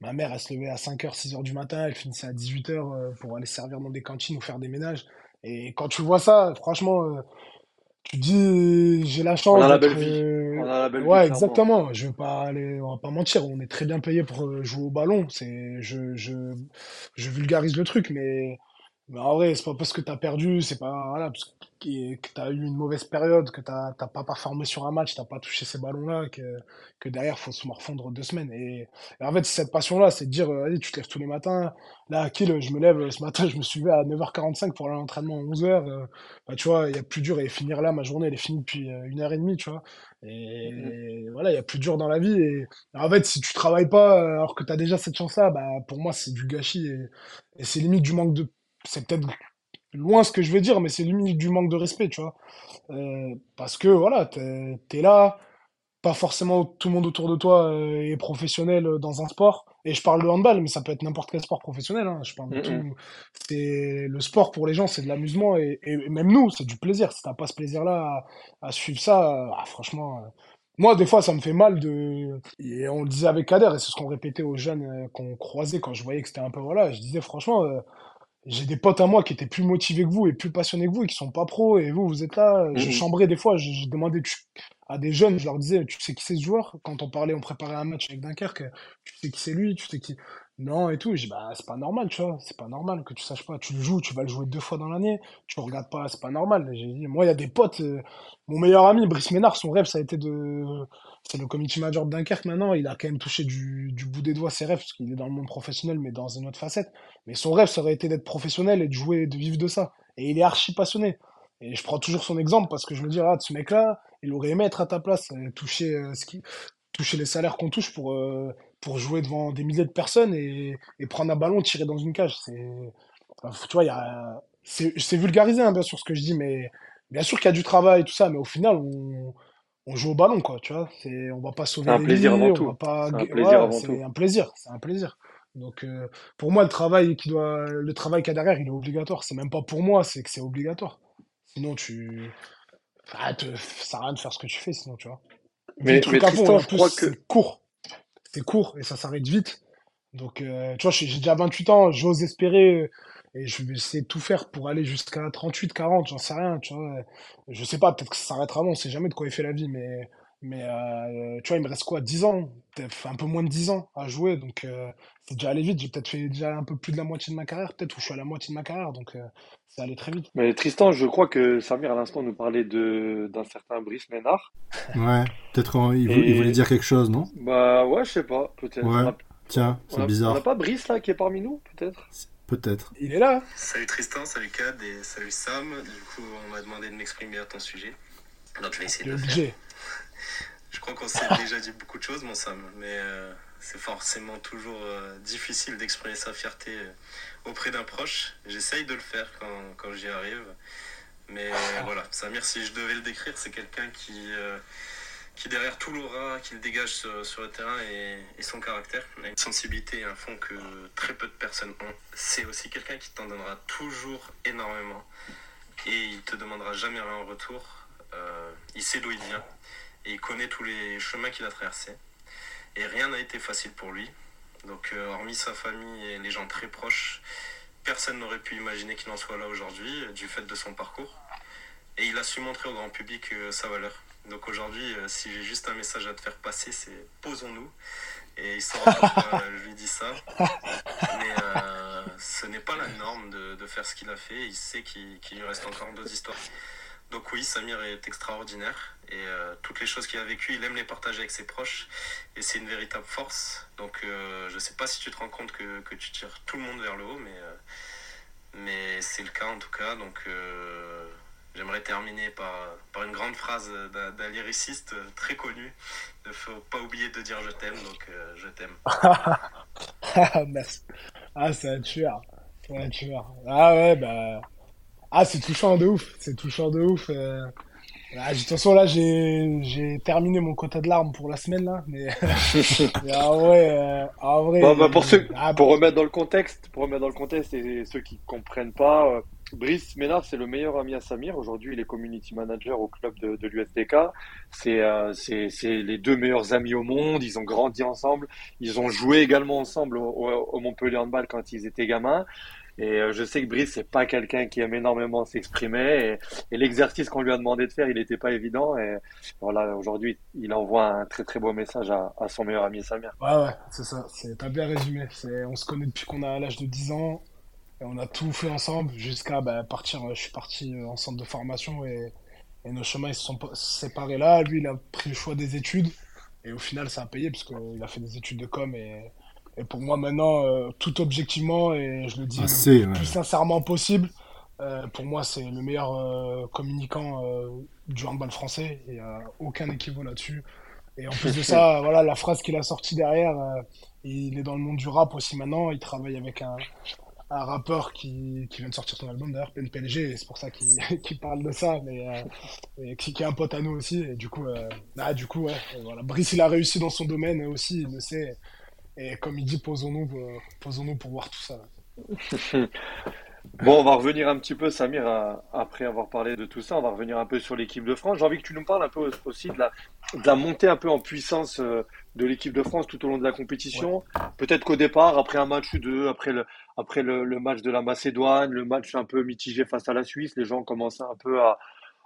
Ma mère, elle se levait à 5h, 6h du matin, elle finissait à 18h pour aller servir dans des cantines ou faire des ménages. Et quand tu vois ça, franchement, euh, tu dis, j'ai la chance. On a la belle vie. On a la belle ouais, exactement. Je vais pas aller, on va pas mentir. On est très bien payé pour euh, jouer au ballon. C'est, je, je, je vulgarise le truc, mais mais en vrai, c'est pas parce que t'as perdu, c'est pas voilà, parce que, que t'as eu une mauvaise période, que t'as t'as pas performé sur un match, t'as pas touché ces ballons-là, que, que derrière faut se morfondre deux semaines. Et, en fait, cette passion-là, c'est de dire, euh, allez, tu te lèves tous les matins. Là, Kill, je me lève ce matin, je me suis levé à 9h45 pour aller à l'entraînement à 11h. Euh, bah, tu vois, il y a plus dur et finir là, ma journée, elle est finie depuis euh, une heure et demie, tu vois. Et, mmh voilà, il y a plus dur dans la vie. Et en fait, si tu travailles pas alors que t'as déjà cette chance-là, bah pour moi, c'est du gâchis et, et c'est limite du manque de c'est peut-être loin ce que je veux dire, mais c'est limite du manque de respect, tu vois. Euh, parce que voilà, t'es es là, pas forcément tout le monde autour de toi euh, est professionnel dans un sport. Et je parle de handball, mais ça peut être n'importe quel sport professionnel. Hein. Je parle de tout. C'est le sport pour les gens, c'est de l'amusement et, même nous, c'est du plaisir. Si t'as pas ce plaisir-là à, suivre ça, ah, franchement, moi, des fois, ça me fait mal de. Et on le disait avec Kader, et c'est ce qu'on répétait aux jeunes euh, qu'on croisait quand je voyais que c'était un peu. Voilà, je disais franchement, euh, j'ai des potes à moi qui étaient plus motivés que vous et plus passionnés que vous et qui sont pas pros, et vous, vous êtes là. Je Mhm. chambrais des fois, je, je demandais tu- à des jeunes, je leur disais, tu sais qui c'est ce joueur? Quand on parlait, on préparait un match avec Dunkerque, tu sais qui c'est lui, tu sais qui. Non, et tout. Et je dis, bah, c'est pas normal, tu vois. C'est pas normal que tu saches pas. Tu le joues, tu vas le jouer deux fois dans l'année. Tu le regardes pas, c'est pas normal. J'ai dit, moi, il y a des potes. euh, mon meilleur ami, Brice Ménard, son rêve, ça a été de. C'est le community manager de Dunkerque maintenant. Il a quand même touché du, du bout des doigts ses rêves, parce qu'il est dans le monde professionnel, mais dans une autre facette. Mais son rêve, ça aurait été d'être professionnel et de jouer, de vivre de ça. Et il est archi passionné. Et je prends toujours son exemple parce que je me dis, ah, ce mec-là, il aurait aimé être à ta place, euh, toucher, euh, ce qui, toucher les salaires qu'on touche pour, euh, pour jouer devant des milliers de personnes et, et prendre un ballon, tirer dans une cage. C'est, tu vois, y a, c'est vulgarisé, hein, bien sûr, ce que je dis, mais bien sûr qu'il y a du travail, tout ça, mais au final, on, on joue au ballon, quoi, tu vois. C'est, on va pas sauver un les plaisir avant tout. pas, C'est un ouais, plaisir avant c'est tout. un plaisir, c'est un plaisir. Donc, euh, pour moi, le travail qui doit, le travail qu'il y a derrière, il est obligatoire. C'est même pas pour moi, c'est que c'est obligatoire. Sinon, tu, ah, te- ça sert à rien de faire ce que tu fais, sinon, tu vois. Le Mais, mais truc à fond, Tristan, en je plus, crois que c'est court. C'est court et ça s'arrête vite. Donc, euh, tu vois, j'ai j'ai déjà 28 ans, j'ose espérer euh, et je vais essayer de tout faire pour aller jusqu'à 38, 40, j'en sais rien, tu vois. Je sais pas, peut-être que ça s'arrêtera avant, on sait jamais de quoi il fait la vie, mais, mais euh, tu vois, il me reste quoi, 10 ans, peut-être un peu moins de 10 ans à jouer, donc euh, c'est déjà allé vite. J'ai peut-être fait déjà un peu plus de la moitié de ma carrière, peut-être, ou je suis à la moitié de ma carrière, donc euh, c'est allé très vite. Mais Tristan, je crois que Samir à l'instant nous parlait de d'un certain Brice Ménard. Ouais, peut-être qu'il vou- il voulait dire quelque chose, non? Bah ouais, je sais pas, peut-être. Ouais, tiens, c'est a, on bizarre. a pas Brice là qui est parmi nous, peut-être? Peut-être. Il est là. Salut Tristan, salut Cad et salut Sam. Du coup, on m'a demandé de m'exprimer à ton sujet. Donc je vais essayer de le faire. Je crois qu'on s'est déjà dit beaucoup de choses, mon Sam, mais euh, c'est forcément toujours euh, difficile d'exprimer sa fierté euh, auprès d'un proche. J'essaye de le faire quand, quand j'y arrive. Mais voilà, Samir, si je devais le décrire, c'est quelqu'un qui, euh, qui, derrière tout l'aura qu'il dégage sur, le terrain et, son caractère, une sensibilité et un fond que très peu de personnes ont. C'est aussi quelqu'un qui t'en donnera toujours énormément et il te demandera jamais rien en retour. Euh, il sait d'où il vient et il connaît tous les chemins qu'il a traversés. Et rien n'a été facile pour lui. Donc, euh, hormis sa famille et les gens très proches, personne n'aurait pu imaginer qu'il en soit là aujourd'hui euh, du fait de son parcours. Et il a su montrer au grand public sa valeur. Donc aujourd'hui, euh, si j'ai juste un message à te faire passer, c'est posons-nous. Et il saura pourquoi euh, je lui dis ça. Mais euh, ce n'est pas la norme de, de faire ce qu'il a fait. Il sait qu'il lui reste encore d'autres histoires. Donc oui, Samir est extraordinaire. Et euh, toutes les choses qu'il a vécues, il aime les partager avec ses proches. Et c'est une véritable force. Donc je ne sais pas si tu te rends compte que, que tu tires tout le monde vers le haut, mais, mais c'est le cas en tout cas. Donc j'aimerais terminer par, par une grande phrase d'un d'un lyriciste très connu. Il ne faut pas oublier de dire je t'aime, donc euh, je t'aime. Ah, Merci. Ah, c'est un tueur. C'est un tueur. Ah ouais, bah. Ah, c'est touchant de ouf. C'est touchant de ouf. euh. Ah, de toute façon, là, j'ai j'ai terminé mon quota de larmes pour la semaine, là. Mais, mais ah ouais, euh, ah, en vrai. Bah, bah, pour ceux, ah, pour remettre dans le contexte, pour remettre dans le contexte et ceux qui comprennent pas, euh, Brice Ménard, c'est le meilleur ami à Samir. Aujourd'hui, il est community manager au club de, de euh, c'est, les deux meilleurs amis au monde. Ils ont grandi ensemble. Ils ont joué également ensemble au, Montpellier Handball quand ils étaient gamins. Et euh, je sais que Brice, c'est pas quelqu'un qui aime énormément s'exprimer. Et, l'exercice qu'on lui a demandé de faire, il n'était pas évident. Et voilà, aujourd'hui, il envoie un très très beau message à, son meilleur ami Samir. Ouais, ouais, c'est ça. T'as bien résumé. On se connaît depuis qu'on a l'âge de 10 ans. Et on a tout fait ensemble jusqu'à bah, partir. Je suis parti en centre de formation et, et nos chemins ils se sont séparés là. Lui, il a pris le choix des études. Et au final, ça a payé parce qu'il a fait des études de com. Et, et pour moi, maintenant, euh, tout objectivement, et je le dis le ouais. plus sincèrement possible, euh, pour moi, c'est le meilleur euh, communicant euh, du handball français. Il n'y a aucun équivalent là-dessus. Et en plus de ça, voilà, la phrase qu'il a sortie derrière, euh, il est dans le monde du rap aussi maintenant. Il travaille avec un, un rappeur qui, qui vient de sortir son album d'ailleurs, PNPLG, et c'est pour ça qu'il qu'il parle de ça, mais euh, et qui, est un pote à nous aussi. Et du coup, euh, ah, du coup, ouais, et voilà. Brice, il a réussi dans son domaine aussi, il le sait. Et comme il dit, posons-nous, euh, posons-nous pour voir tout ça. Bon, on va revenir un petit peu, Samir, après avoir parlé de tout ça, on va revenir un peu sur l'équipe de France. J'ai envie que tu nous parles un peu aussi de la, de la montée un peu en puissance euh, de l'équipe de France tout au long de la compétition. Peut-être qu'au départ, après un match ou deux, après le, après le, match de la Macédoine, le match un peu mitigé face à la Suisse, les gens commençaient un peu à,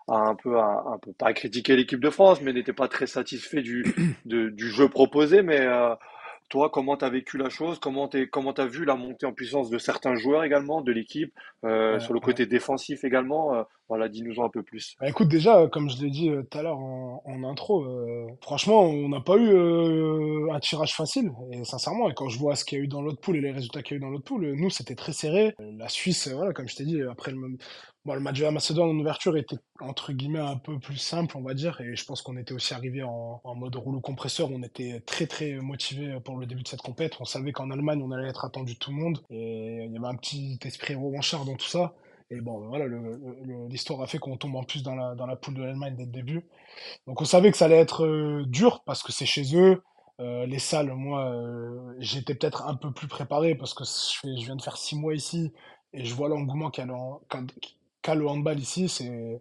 un peu à, un peu pas à critiquer l'équipe de France, mais n'étaient pas très satisfaits du, du jeu proposé. Mais euh, toi, comment tu as vécu la chose Comment tu comment as vu la montée en puissance de certains joueurs également, de l'équipe, euh, sur le côté défensif également euh, Voilà, dis-nous un peu plus. Bah, écoute, déjà, comme je l'ai dit euh, tout à l'heure en, intro, franchement, on n'a pas eu un tirage facile, et sincèrement, et quand je vois ce qu'il y a eu dans l'autre poule et les résultats qu'il y a eu dans l'autre poule, nous, c'était très serré. La Suisse, voilà, comme je t'ai dit, après le, Bon, le match de la Macédoine en ouverture était entre guillemets un peu plus simple, on va dire, et je pense qu'on était aussi arrivé en, mode rouleau compresseur. On était très très motivé pour le début de cette compète. On savait qu'en Allemagne on allait être attendu tout le monde, et il y avait un petit esprit revanchard dans tout ça. Et bon, voilà, l'histoire a fait qu'on tombe en plus dans la, poule de l'Allemagne dès le début. Donc on savait que ça allait être euh, dur parce que c'est chez eux. Euh, les salles, moi, euh, j'étais peut-être un peu plus préparé parce que je, viens de faire six mois ici et je vois l'engouement qu'il y a qu'a le handball ici, c'est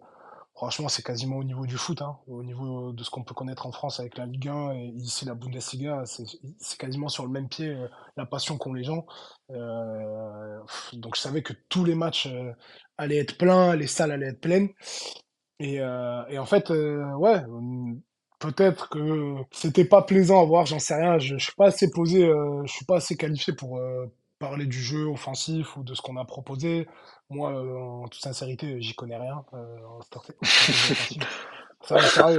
franchement c'est quasiment au niveau du foot, hein, au niveau de ce qu'on peut connaître en France avec la Ligue 1 et ici la Bundesliga, c'est quasiment sur le même pied euh, la passion qu'ont les gens. Euh, donc je savais que tous les matchs euh, allaient être pleins, les salles allaient être pleines. Et, et en fait, ouais, peut-être que c'était pas plaisant à voir, j'en sais rien. Je, je suis pas assez posé, je suis pas assez qualifié pour parler du jeu offensif ou de ce qu'on a proposé. Moi, euh, en toute sincérité, j'y connais rien. Euh,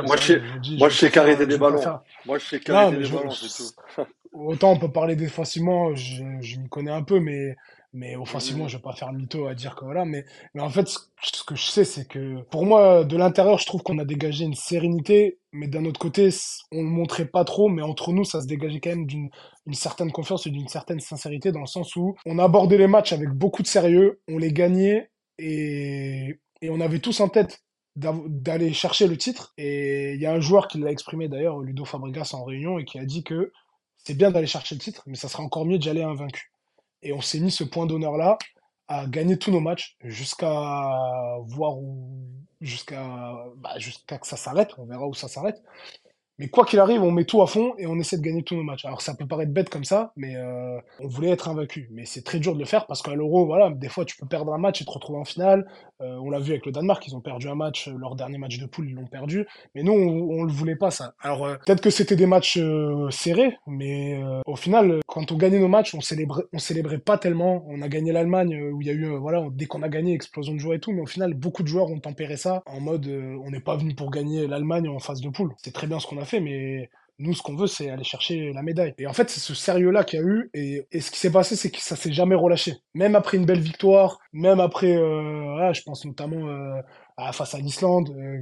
moi, je sais qu'arrêter des ballons. Moi, je sais qu'arrêter des ballons, c'est tout. Autant on peut parler défensivement, je, je m'y connais un peu, mais mais offensivement, je vais pas faire le mytho à dire que voilà. Mais, mais en fait, ce, que je sais, c'est que pour moi, de l'intérieur, je trouve qu'on a dégagé une sérénité, mais d'un autre côté, on le montrait pas trop, mais entre nous, ça se dégageait quand même d'une une certaine confiance et d'une certaine sincérité dans le sens où on abordait les matchs avec beaucoup de sérieux, on les gagnait et, et on avait tous en tête d'aller chercher le titre. Et il y a un joueur qui l'a exprimé d'ailleurs, Ludo Fabregas en réunion, et qui a dit que c'est bien d'aller chercher le titre, mais ça serait encore mieux d'y aller invaincu. Et on s'est mis ce point d'honneur-là à gagner tous nos matchs jusqu'à voir où, jusqu'à, bah, jusqu'à que ça s'arrête. On verra où ça s'arrête. Mais quoi qu'il arrive, on met tout à fond et on essaie de gagner tous nos matchs. Alors ça peut paraître bête comme ça, mais euh, on voulait être invaincu. Mais c'est très dur de le faire parce qu'à l'Euro, voilà, des fois tu peux perdre un match et te retrouver en finale. Euh, on l'a vu avec le Danemark, ils ont perdu un match, euh, leur dernier match de poule, ils l'ont perdu. Mais nous, on, on le voulait pas ça. Alors peut-être que c'était des matchs serrés, mais au final, quand on gagnait nos matchs, on célébrait, on célébrait pas tellement. On a gagné l'Allemagne où il y a eu, voilà, dès qu'on a gagné, explosion de joie et tout. Mais au final, beaucoup de joueurs ont tempéré ça en mode, on n'est pas venu pour gagner l'Allemagne en phase de poule. C'est très bien ce qu'on a fait mais nous, ce qu'on veut, c'est aller chercher la médaille. Et en fait, c'est ce sérieux-là qu'il y a eu. Et, ce qui s'est passé, c'est que ça s'est jamais relâché. Même après une belle victoire, même après, euh, je pense notamment euh, face à l'Islande, euh,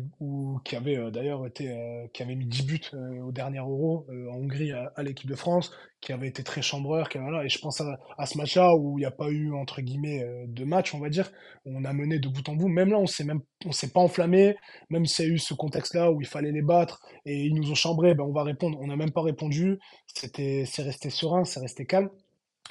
qui avait euh, d'ailleurs été, euh, qui avait mis 10 buts au dernier Euro en Hongrie à, l'équipe de France, qui avait été très chambreur, et je pense à, ce match-là où il n'y a pas eu entre guillemets de match, on va dire, on a mené de bout en bout. Même là, on s'est même, s'est pas enflammé, même s'il y a eu ce contexte-là où il fallait les battre et ils nous ont chambré, ben on va répondre. On n'a même pas répondu. C'était, c'est resté serein, c'est resté calme.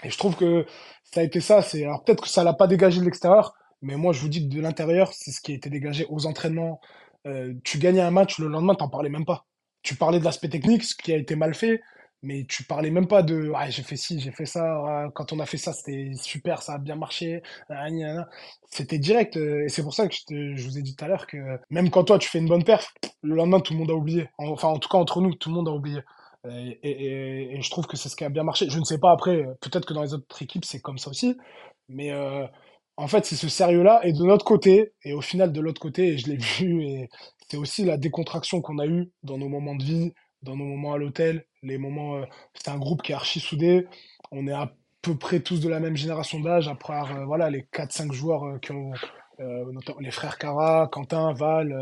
Et je trouve que ça a été ça. C'est alors peut-être que ça l'a pas dégagé de l'extérieur, mais moi, je vous dis que de l'intérieur, c'est ce qui a été dégagé aux entraînements. Euh, tu gagnais un match, le lendemain, t'en parlais même pas. Tu parlais de l'aspect technique, ce qui a été mal fait, mais tu parlais même pas de ah, j'ai fait ci, j'ai fait ça, quand on a fait ça, c'était super, ça a bien marché. C'était direct. Euh, et c'est pour ça que je, je, vous ai dit tout à l'heure que même quand toi, tu fais une bonne perf, le lendemain, tout le monde a oublié. Enfin, en tout cas, entre nous, tout le monde a oublié. Et, et, et je trouve que c'est ce qui a bien marché. Je ne sais pas après, peut-être que dans les autres équipes, c'est comme ça aussi. Mais euh, en fait, c'est ce sérieux-là. Et de notre côté, et au final, de l'autre côté, et je l'ai vu, et c'est aussi la décontraction qu'on a eue dans nos moments de vie, dans nos moments à l'hôtel, les moments. Euh, c'est un groupe qui est archi soudé. On est à peu près tous de la même génération d'âge, après euh, voilà, les 4-5 joueurs euh, qui ont. les frères Cara, Quentin, Val,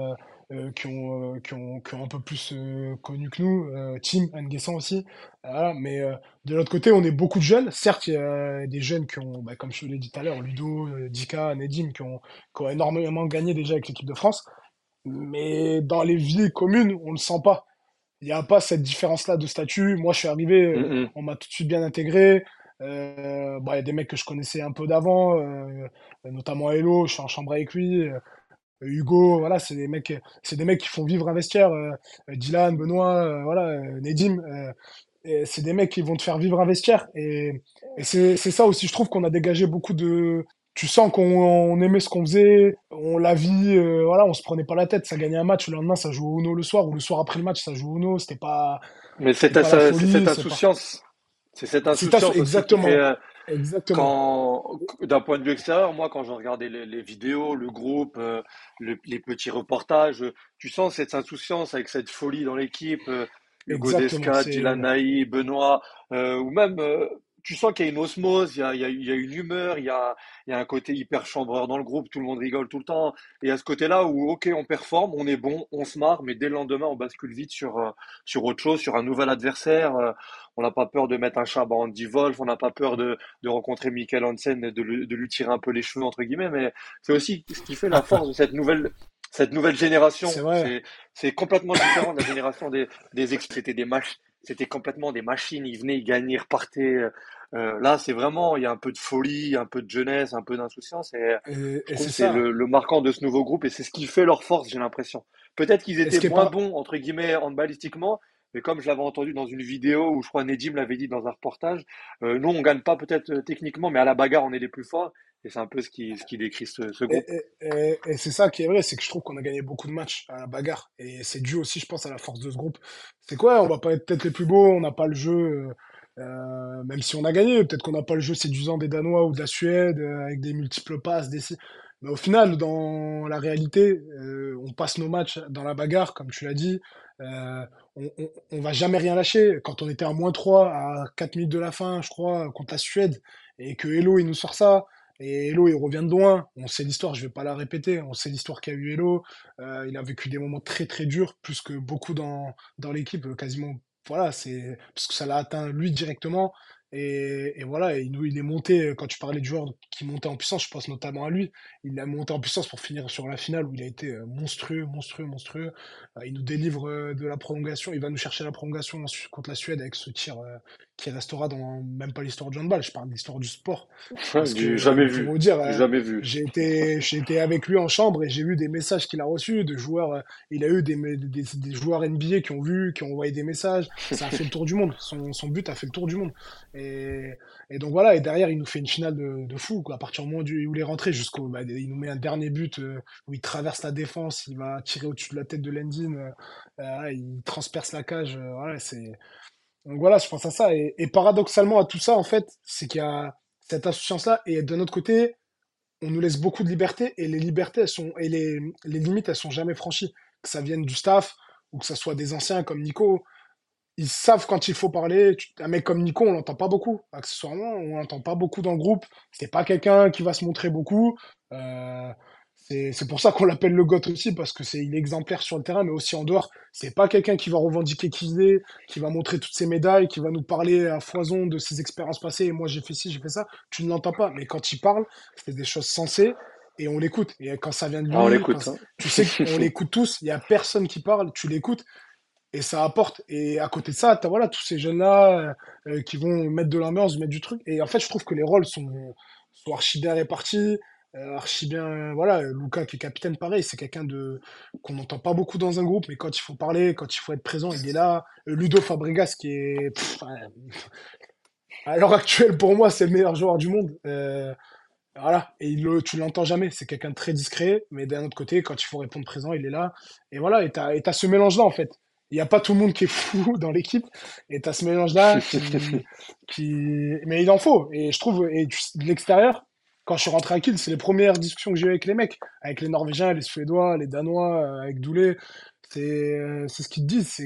euh, qui, ont, euh, qui, ont, qui, ont, un peu plus euh, connu que nous, Tim, Nguessan aussi. mais de l'autre côté, on est beaucoup de jeunes. Certes, il y a des jeunes qui ont, bah, comme je l'ai dit tout à l'heure, Ludo, Dika, Nedim, qui ont, qui ont énormément gagné déjà avec l'équipe de France. Mais dans les vies communes, on ne le sent pas. Il n'y a pas cette différence-là de statut. Moi, je suis arrivé, mm, mm. on m'a tout de suite bien intégré. Euh, bah, il y a des mecs que je connaissais un peu d'avant, euh, notamment Hello, je suis en chambre avec lui. Euh, Hugo, voilà, c'est des mecs, c'est des mecs qui font vivre un vestiaire. euh, Dylan, Benoît, euh, voilà, euh, Nedim, euh, c'est des mecs qui vont te faire vivre un vestiaire. Et, et c'est, ça aussi, je trouve qu'on a dégagé beaucoup de. Tu sens qu'on on aimait ce qu'on faisait, on la vit, euh, voilà, on se prenait pas la tête. Ça gagnait un match, le lendemain ça joue au Uno le soir, ou le soir après le match ça joue au Uno. C'était pas, Mais c'est cette insouciance, c'est cette insouciance qui exactement, fait, euh, exactement. quand, d'un point de vue extérieur, moi, quand je regardais les, les vidéos, le groupe, euh, le- les petits reportages, tu sens cette insouciance avec cette folie dans l'équipe, euh, Hugo c'est Dylan Naï, Benoît, euh, ou même, euh, tu sens qu'il y a une osmose, il y a, il y a, il y a une humeur, il y a, il y a un côté hyper chambreur dans le groupe, tout le monde rigole tout le temps. Et à ce côté-là où, ok, on performe, on est bon, on se marre, mais dès le lendemain, on bascule vite sur, euh, sur autre chose, sur un nouvel adversaire. euh, on n'a pas peur de mettre un Chabat Andy Wolf, on n'a pas peur de, de rencontrer Michael Hansen, et de, lui- de lui tirer un peu les cheveux, entre guillemets, mais c'est aussi ce qui fait la force de cette nouvelle, cette nouvelle génération. C'est complètement différent de la génération des, des ex, c'était des matchs, c'était complètement des machines, ils venaient, ils gagnaient, ils repartaient. Euh, là, c'est vraiment, il y a un peu de folie, un peu de jeunesse, un peu d'insouciance, et Et, je et trouve c'est le, le marquant de ce nouveau groupe, et c'est ce qui fait leur force, j'ai l'impression. Peut-être qu'ils étaient moins pas. bons, entre guillemets, handballistiquement, mais comme je l'avais entendu dans une vidéo où je crois Nedim l'avait dit dans un reportage, euh, nous on gagne pas peut-être euh, techniquement, mais à la bagarre on est les plus forts. Et c'est un peu ce qui, ce qui décrit ce, groupe. et, et, et c'est ça qui est vrai, c'est que je trouve qu'on a gagné beaucoup de matchs à la bagarre. Et c'est dû aussi, je pense, à la force de ce groupe. C'est quoi? On va pas être peut-être les plus beaux, on n'a pas le jeu, euh, euh, même si on a gagné, peut-être qu'on n'a pas le jeu séduisant des Danois ou de la Suède, euh, avec des multiples passes, des... Mais au final, dans la réalité, euh, on passe nos matchs dans la bagarre, comme tu l'as dit. Euh, on, on, on va jamais rien lâcher. Quand on était à moins 3 à 4 minutes de la fin, je crois, contre la Suède, et que Hello, il nous sort ça, et Hello, il revient de loin. On sait l'histoire, je vais pas la répéter. On sait l'histoire qu'a eu Hello. Euh, il a vécu des moments très très durs, plus que beaucoup dans, dans l'équipe, euh, quasiment. Voilà, c'est parce que ça l'a atteint lui directement. Et, voilà, il, est monté, euh, quand tu parlais de joueurs qui montaient en puissance, je pense notamment à lui. Il a monté en puissance pour finir sur la finale où il a été monstrueux, monstrueux, monstrueux. Il nous délivre de la prolongation. Il va nous chercher la prolongation contre la Suède avec ce tir qui restera dans même pas l'histoire du handball. Je parle de l'histoire du sport. Parce que, Du jamais euh, vu. vous dire, jamais vu. j'ai été, été avec lui en chambre et j'ai vu des messages qu'il a reçus de joueurs. euh, Il a eu des, des, joueurs NBA qui ont vu, qui ont envoyé des messages. Ça a fait le tour du monde. Son, son but a fait le tour du monde. Et, et donc voilà. Et derrière, il nous fait une finale de, de fou. Quoi. À partir du moment où il est rentré jusqu'au, bah, il nous met un dernier but euh, où il traverse la défense, il va tirer au-dessus de la tête de Lendin, euh, il transperce la cage. euh, voilà, c'est. Donc voilà, je pense à ça. Et, paradoxalement à tout ça, en fait, c'est qu'il y a cette insouciance-là. Et de notre côté, on nous laisse beaucoup de liberté et les libertés elles sont et les, limites elles sont jamais franchies que ça vienne du staff ou que ça soit des anciens comme Nico ils savent quand il faut parler un mec comme Nico on l'entend pas beaucoup accessoirement on l'entend pas beaucoup dans le groupe c'est pas quelqu'un qui va se montrer beaucoup Euh, c'est pour ça qu'on l'appelle le GOAT aussi parce que c'est il est exemplaire sur le terrain mais aussi en dehors c'est pas quelqu'un qui va revendiquer qui il est qui va montrer toutes ses médailles qui va nous parler à foison de ses expériences passées et moi j'ai fait ci j'ai fait ça tu ne l'entends pas mais quand il parle c'est des choses sensées et on l'écoute. Et quand ça vient de Ah, on lui, l'écoute. quand- hein. tu sais qu'on l'écoute tous, il y a personne qui parle, tu l'écoutes et ça apporte. Et à côté de ça, tu as voilà, tous ces jeunes-là euh, euh, qui vont mettre de l'ambiance, mettre du truc. Et en fait, je trouve que les rôles sont, sont archi bien répartis. Euh, archi bien, voilà, Luca qui est capitaine, pareil, c'est quelqu'un de qu'on n'entend pas beaucoup dans un groupe, mais quand il faut parler, quand il faut être présent, il est là. Euh, Ludo Fabregas qui est, pff, à l'heure actuelle, pour moi, c'est le meilleur joueur du monde. Euh, voilà, et il tu l'entends jamais. C'est quelqu'un de très discret, mais d'un autre côté, quand il faut répondre présent, il est là. Et voilà, et t'as, et t'as ce mélange-là, en fait. Il n'y a pas tout le monde qui est fou dans l'équipe, et t'as ce mélange-là qui, qui, mais il en faut. Et je trouve, et de l'extérieur, quand je suis rentré à Kiel, c'est les premières discussions que j'ai eues avec les mecs, avec les Norvégiens, les Suédois, les Danois, avec Doulé. C'est, euh, ce qu'ils te disent.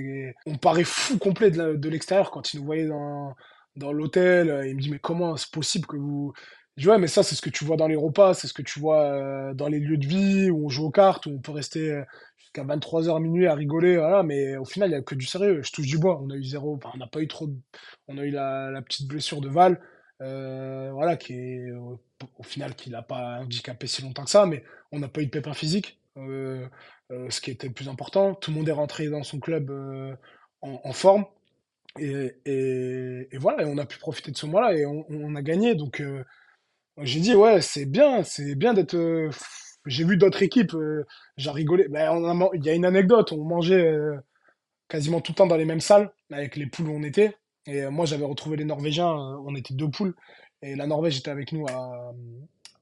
On paraît fou complet de, l'extérieur quand ils nous voyaient dans, dans l'hôtel. Ils me disent, mais comment c'est possible que vous, je dis, ouais, mais ça, c'est ce que tu vois dans les repas, c'est ce que tu vois euh, dans les lieux de vie où on joue aux cartes, où on peut rester euh, jusqu'à 23h minuit à rigoler, voilà, mais au final, il n'y a que du sérieux. Je touche du bois. On a eu zéro, enfin, on n'a pas eu trop de- On a eu la, petite blessure de Val, voilà, qui est au final, qui l'a pas handicapé si longtemps que ça, mais on n'a pas eu de pépin physique, euh, euh, ce qui était le plus important. Tout le monde est rentré dans son club euh, en, forme. Et, voilà, on a pu profiter de ce mois-là et on, a gagné. Donc, j'ai dit, ouais, c'est bien, c'est bien d'être. j'ai vu d'autres équipes, j'ai rigolé. Ben, il y a une anecdote, on mangeait quasiment tout le temps dans les mêmes salles avec les poules où on était. Et moi, j'avais retrouvé les Norvégiens, on était deux poules. Et la Norvège était avec nous à,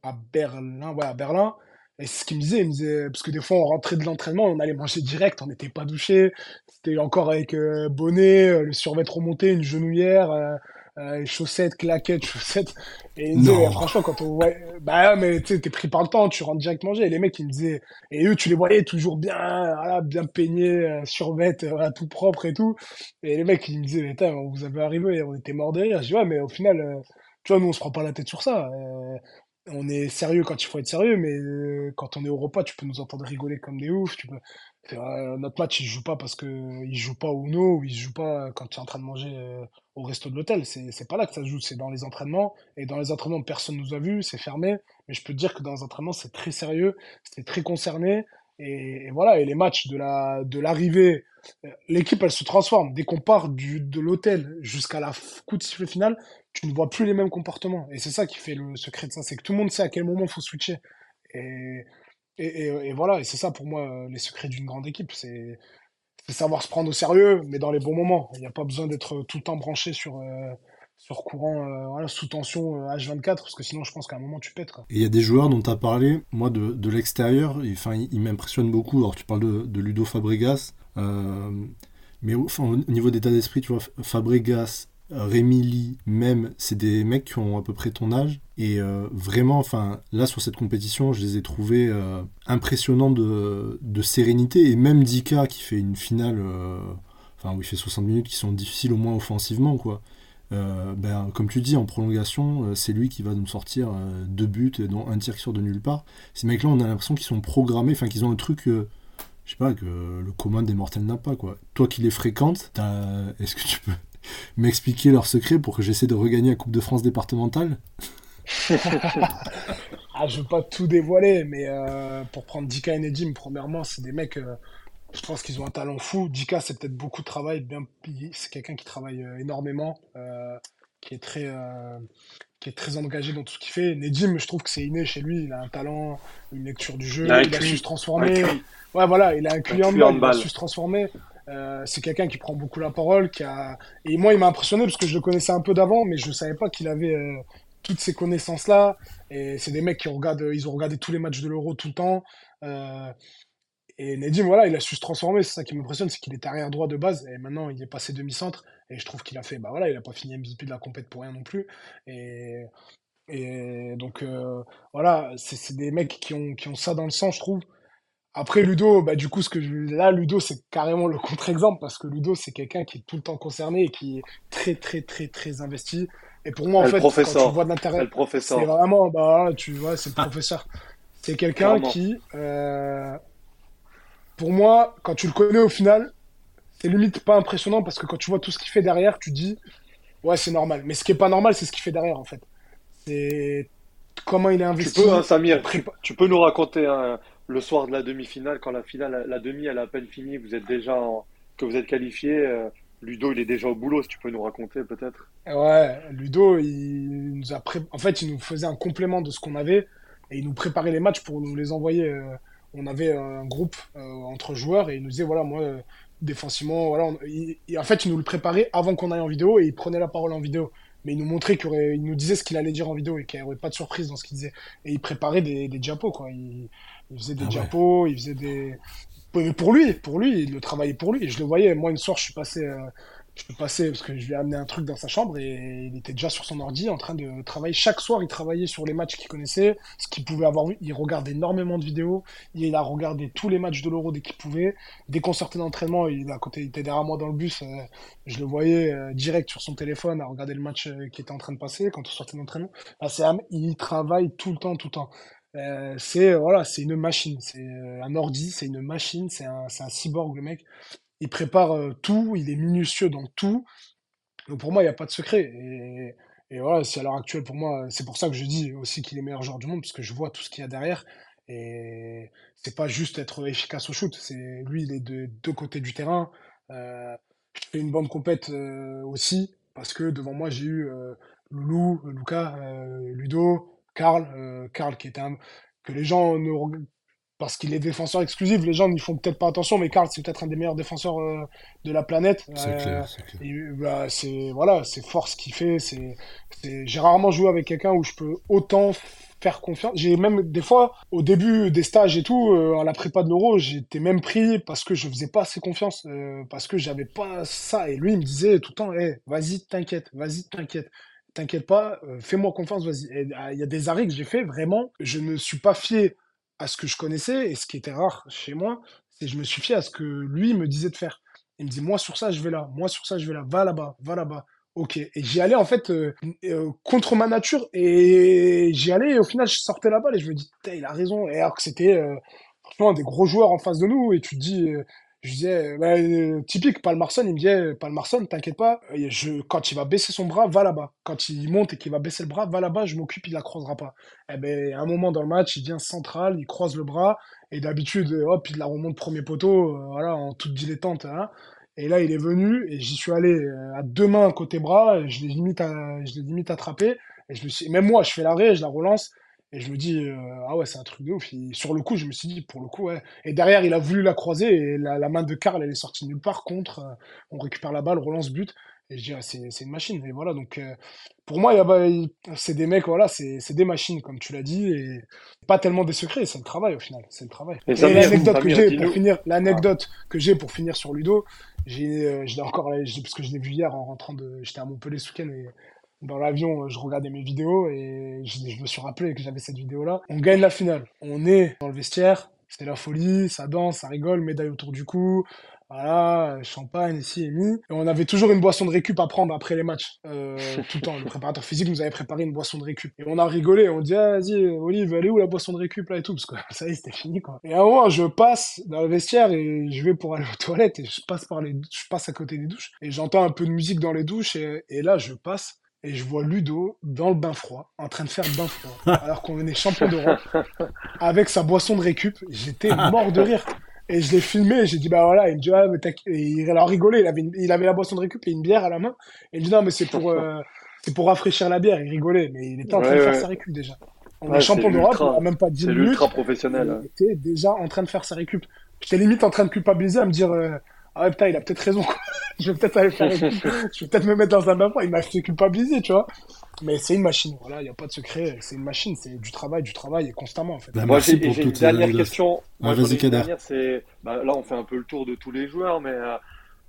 à Berlin, ouais, à Berlin. Et c'est ce qu'il me disait, il me disait, parce que des fois, on rentrait de l'entraînement, on allait manger direct, on n'était pas douché. C'était encore avec euh, bonnet, euh, le survêt remonté, une genouillère, euh, chaussettes, claquettes, chaussettes. Et il me disait, franchement, quand on voit, bah, mais tu sais, t'es pris par le temps, tu rentres direct manger. Et les mecs, ils me disaient, et eux, tu les voyais toujours bien, voilà, bien peignés, survêt, voilà, tout propre et tout. Et les mecs, ils me disaient, mais putain, on vous avez arrivé, on était morts de rire. Je dis, ouais, mais au final, tu vois, nous, on se prend pas la tête sur ça. Euh, on est sérieux quand il faut être sérieux, mais euh, quand on est au repas, tu peux nous entendre rigoler comme des oufs. Tu peux... Euh, notre match, il joue pas parce que il se joue pas au Uno ou il joue pas quand tu es en train de manger au resto de l'hôtel. C'est, pas là que ça se joue, c'est dans les entraînements. Et dans les entraînements, personne nous a vus, c'est fermé. Mais je peux te dire que dans les entraînements, c'est très sérieux, c'est très concerné. Et, voilà, et les matchs de la, de l'arrivée, l'équipe, elle se transforme. Dès qu'on part du, de l'hôtel jusqu'à la coup de sifflet final, tu ne vois plus les mêmes comportements. Et c'est ça qui fait le secret de ça, c'est que tout le monde sait à quel moment il faut switcher. Et, voilà, et c'est ça pour moi euh, les secrets d'une grande équipe, c'est savoir se prendre au sérieux, mais dans les bons moments. Il n'y a pas besoin d'être tout le temps branché sur, euh, sur courant, euh, sous tension euh, H24, parce que sinon je pense qu'à un moment tu pètes. Il y a des joueurs dont tu as parlé, moi de, l'extérieur, enfin, il, il m'impressionne beaucoup. Alors tu parles de, Ludo Fabregas, euh, mais au niveau d'état d'esprit, tu vois, Fabregas, Rémi Lee, même, c'est des mecs qui ont à peu près ton âge. Et euh, vraiment, enfin, là sur cette compétition, je les ai trouvés euh, impressionnants de, sérénité. Et même Dika qui fait une finale, euh, enfin, où il fait 60 minutes qui sont difficiles au moins offensivement, quoi. Ben, comme tu dis, en prolongation, c'est lui qui va nous sortir deux buts, dont un tir qui sort de nulle part. Ces mecs-là, on a l'impression qu'ils sont programmés, enfin qu'ils ont un truc, je sais pas, que le commun des mortels n'a pas, quoi. Toi qui les fréquentes, est-ce que tu peux m'expliquer leur secret pour que j'essaie de regagner la Coupe de France départementale Ah, je veux pas tout dévoiler, mais euh, pour prendre Dika et Nedim, premièrement, c'est des mecs, euh, je pense qu'ils ont un talent fou. Dika, c'est peut-être beaucoup de travail, bien, c'est quelqu'un qui travaille euh, énormément, euh, qui est très, euh, qui est très engagé dans tout ce qu'il fait. Nedim, je trouve que c'est inné chez lui, il a un talent, une lecture du jeu, Il a il a su se transformer. Ouais, voilà, il a un balle, il a su se transformer. Euh, c'est quelqu'un qui prend beaucoup la parole, qui a... Et moi, il m'a impressionné parce que je le connaissais un peu d'avant, mais je savais pas qu'il avait euh, toutes ces connaissances-là. Et c'est des mecs qui regardent, ils ont regardé tous les matchs de l'Euro tout le temps. Euh, et Nedim, voilà, il a su se transformer. C'est ça qui m'impressionne, c'est qu'il était arrière droit de base et maintenant il est passé demi-centre. Et je trouve qu'il a fait, bah voilà, il a pas fini MVP de la compète pour rien non plus. Et, et donc euh, voilà, c'est c'est des mecs qui ont, qui ont ça dans le sang, je trouve. Après Ludo, bah du coup, ce que je... là, Ludo, c'est carrément le contre-exemple parce que Ludo, c'est quelqu'un qui est tout le temps concerné et qui est très, très, très, très investi. Et pour moi, en El fait, quand tu le professeur. vois de l'intérieur, El c'est professeur. vraiment, bah tu vois, c'est le professeur. C'est quelqu'un qui, euh, pour moi, quand tu le connais au final, c'est limite pas impressionnant parce que quand tu vois tout ce qu'il fait derrière, tu dis, ouais, c'est normal. Mais ce qui est pas normal, c'est ce qu'il fait derrière, en fait. C'est comment il est Tu investi. peux, hein, Samir, tu, prépa- tu peux nous raconter hein, le soir de la demi-finale, quand la finale, la, demi, elle a à peine fini, vous êtes déjà que vous êtes qualifié. euh, Ludo, il est déjà au boulot, si tu peux nous raconter peut-être. Ouais, Ludo, il nous a pré- en fait, il nous faisait un complément de ce qu'on avait et il nous préparait les matchs pour nous les envoyer. euh, On avait un groupe euh, entre joueurs et il nous disait, voilà, moi, défensivement, voilà, en fait, il nous le préparait avant qu'on aille en vidéo et il prenait la parole en vidéo. Mais il nous montrait qu'il nous disait ce qu'il allait dire en vidéo et qu'il n'y aurait pas de surprise dans ce qu'il disait. Et il préparait des, diapos, quoi. Il faisait des Ah ouais. diapos, il faisait des. Pour lui, pour lui, il le travaillait pour lui. Et je le voyais. Moi, une soir, je suis passé, euh, je suis passé parce que je lui ai amené un truc dans sa chambre et il était déjà sur son ordi en train de travailler. Chaque soir, il travaillait sur les matchs qu'il connaissait, ce qu'il pouvait avoir vu. Il regardait énormément de vidéos. Il a regardé tous les matchs de l'Euro dès qu'il pouvait. Dès qu'on sortait d'entraînement, il, à côté, il était derrière moi dans le bus. euh, je le voyais euh, direct sur son téléphone à regarder le match euh, qui était en train de passer quand on sortait d'entraînement. Il travaille tout le temps, tout le temps. Euh, c'est voilà, c'est une machine, c'est euh, un ordi, c'est une machine, c'est un, un cyborg le mec. Il prépare euh, tout, il est minutieux dans tout. Donc pour moi, il n'y a pas de secret. Et, voilà, c'est à l'heure actuelle pour moi, c'est pour ça que je dis aussi qu'il est meilleur joueur du monde, parce que je vois tout ce qu'il y a derrière. Et c'est pas juste être efficace au shoot, c'est lui, il est de deux côtés du terrain. Je fais une bonne compète aussi, parce que devant moi, j'ai eu Loulou, Lucas, Ludo, Karl, euh, Karl qui était un, que les gens ne, parce qu'il est défenseur exclusif, les gens n'y font peut-être pas attention, mais Karl, c'est peut-être un des meilleurs défenseurs euh, de la planète. C'est Euh, clair, c'est clair. et, bah, c'est voilà, c'est fort ce qu'il fait. C'est, j'ai rarement joué avec quelqu'un où je peux autant faire confiance. J'ai même des fois, au début des stages et tout, euh, à la prépa de l'Euro, j'étais même pris parce que je faisais pas assez confiance, euh, parce que j'avais pas ça. Et lui, il me disait tout le temps, Eh, vas-y, t'inquiète, vas-y, t'inquiète. T'inquiète pas, euh, fais-moi confiance, vas-y. Euh, il y a des arrêts que j'ai fait, vraiment, je ne suis pas fié à ce que je connaissais, et ce qui était rare chez moi, c'est que je me suis fié à ce que lui me disait de faire. Il me dit, moi sur ça, je vais là, moi sur ça, je vais là, va là-bas, va là-bas. Ok. Et j'y allais en fait euh, euh, contre ma nature, et j'y allais, et au final, je sortais la balle, et je me dis, il a raison. Et alors que c'était franchement des gros joueurs en face de nous, et tu te dis, je disais, euh, bah, euh, typique, Palmarson, il me disait, Palmarson, t'inquiète pas, euh, je, quand il va baisser son bras, va là-bas. Quand il monte et qu'il va baisser le bras, va là-bas, je m'occupe, il la croisera pas. Eh ben, à un moment dans le match, il vient central, il croise le bras, et d'habitude, euh, hop, il la remonte premier poteau, euh, en toute dilettante. hein. Et là, il est venu, et j'y suis allé euh, à deux mains côté bras, je l'ai limite, à- je attrapé. Et je me suis, même moi, je fais l'arrêt, je la relance, et je me dis, euh, ah ouais, c'est un truc de ouf. Sur le coup, je me suis dit, pour le coup, ouais. Et derrière, il a voulu la croiser, et la, la main de Karl, elle est sortie nulle part contre. euh, on récupère la balle, relance but. Et je dis, ah, c'est c'est une machine. Et voilà, donc euh, pour moi, il c'est des mecs, voilà, c'est c'est des machines, comme tu l'as dit, et pas tellement des secrets, c'est le travail au final, c'est le travail. Et l'anecdote que j'ai pour finir, l'anecdote que j'ai pour finir sur Ludo, j'ai, je l'ai encore, parce que je l'ai vu hier en rentrant de, j'étais à Montpellier ce week-end et dans l'avion, euh, je regardais mes vidéos et je, me suis rappelé que j'avais cette vidéo-là. On gagne la finale, on est dans le vestiaire, c'est la folie, ça danse, ça rigole, médaille autour du cou. Voilà, champagne ici et mis. Et on avait toujours une boisson de récup à prendre après les matchs. Euh, tout le temps. Le préparateur physique nous avait préparé une boisson de récup. Et on a rigolé. On dit, ah, vas-y, Olive, elle est où la boisson de récup là et tout? Parce que ça y est, c'était fini, quoi. Et à un moment, je passe dans le vestiaire et je vais pour aller aux toilettes et je passe par les, je passe à côté des douches et j'entends un peu de musique dans les douches et là, je passe et je vois Ludo dans le bain froid, en train de faire bain froid, alors qu'on est champion d'Europe, avec sa boisson de récup. J'étais mort de rire. Et je l'ai filmé, j'ai dit, bah voilà, il me dit, ah, mais t'as- et il a rigolé, il avait, une- il avait la boisson de récup et une bière à la main. Et il me dit, non, mais c'est pour, euh, c'est pour rafraîchir la bière. Il rigolait, mais il était en train de faire ouais. sa récup déjà. On Ouais, est champion c'est d'Europe, on a même pas 10 C'est minutes. l'ultra professionnel. Il était déjà en train de faire sa récup. J'étais limite en train de culpabiliser, à me dire, euh, ah ouais, putain, il a peut-être raison, quoi. Je vais peut-être aller faire récup. Je vais peut-être me mettre dans un bain. Il m'a fait culpabiliser, tu vois. Mais c'est une machine, voilà, il n'y a pas de secret. C'est une machine, c'est du travail, du travail et constamment, en fait. Bah, Moi, j'ai une dernière anecdotes. question. Moi, une dernière, c'est bah, là, on fait un peu le tour de tous les joueurs, mais euh,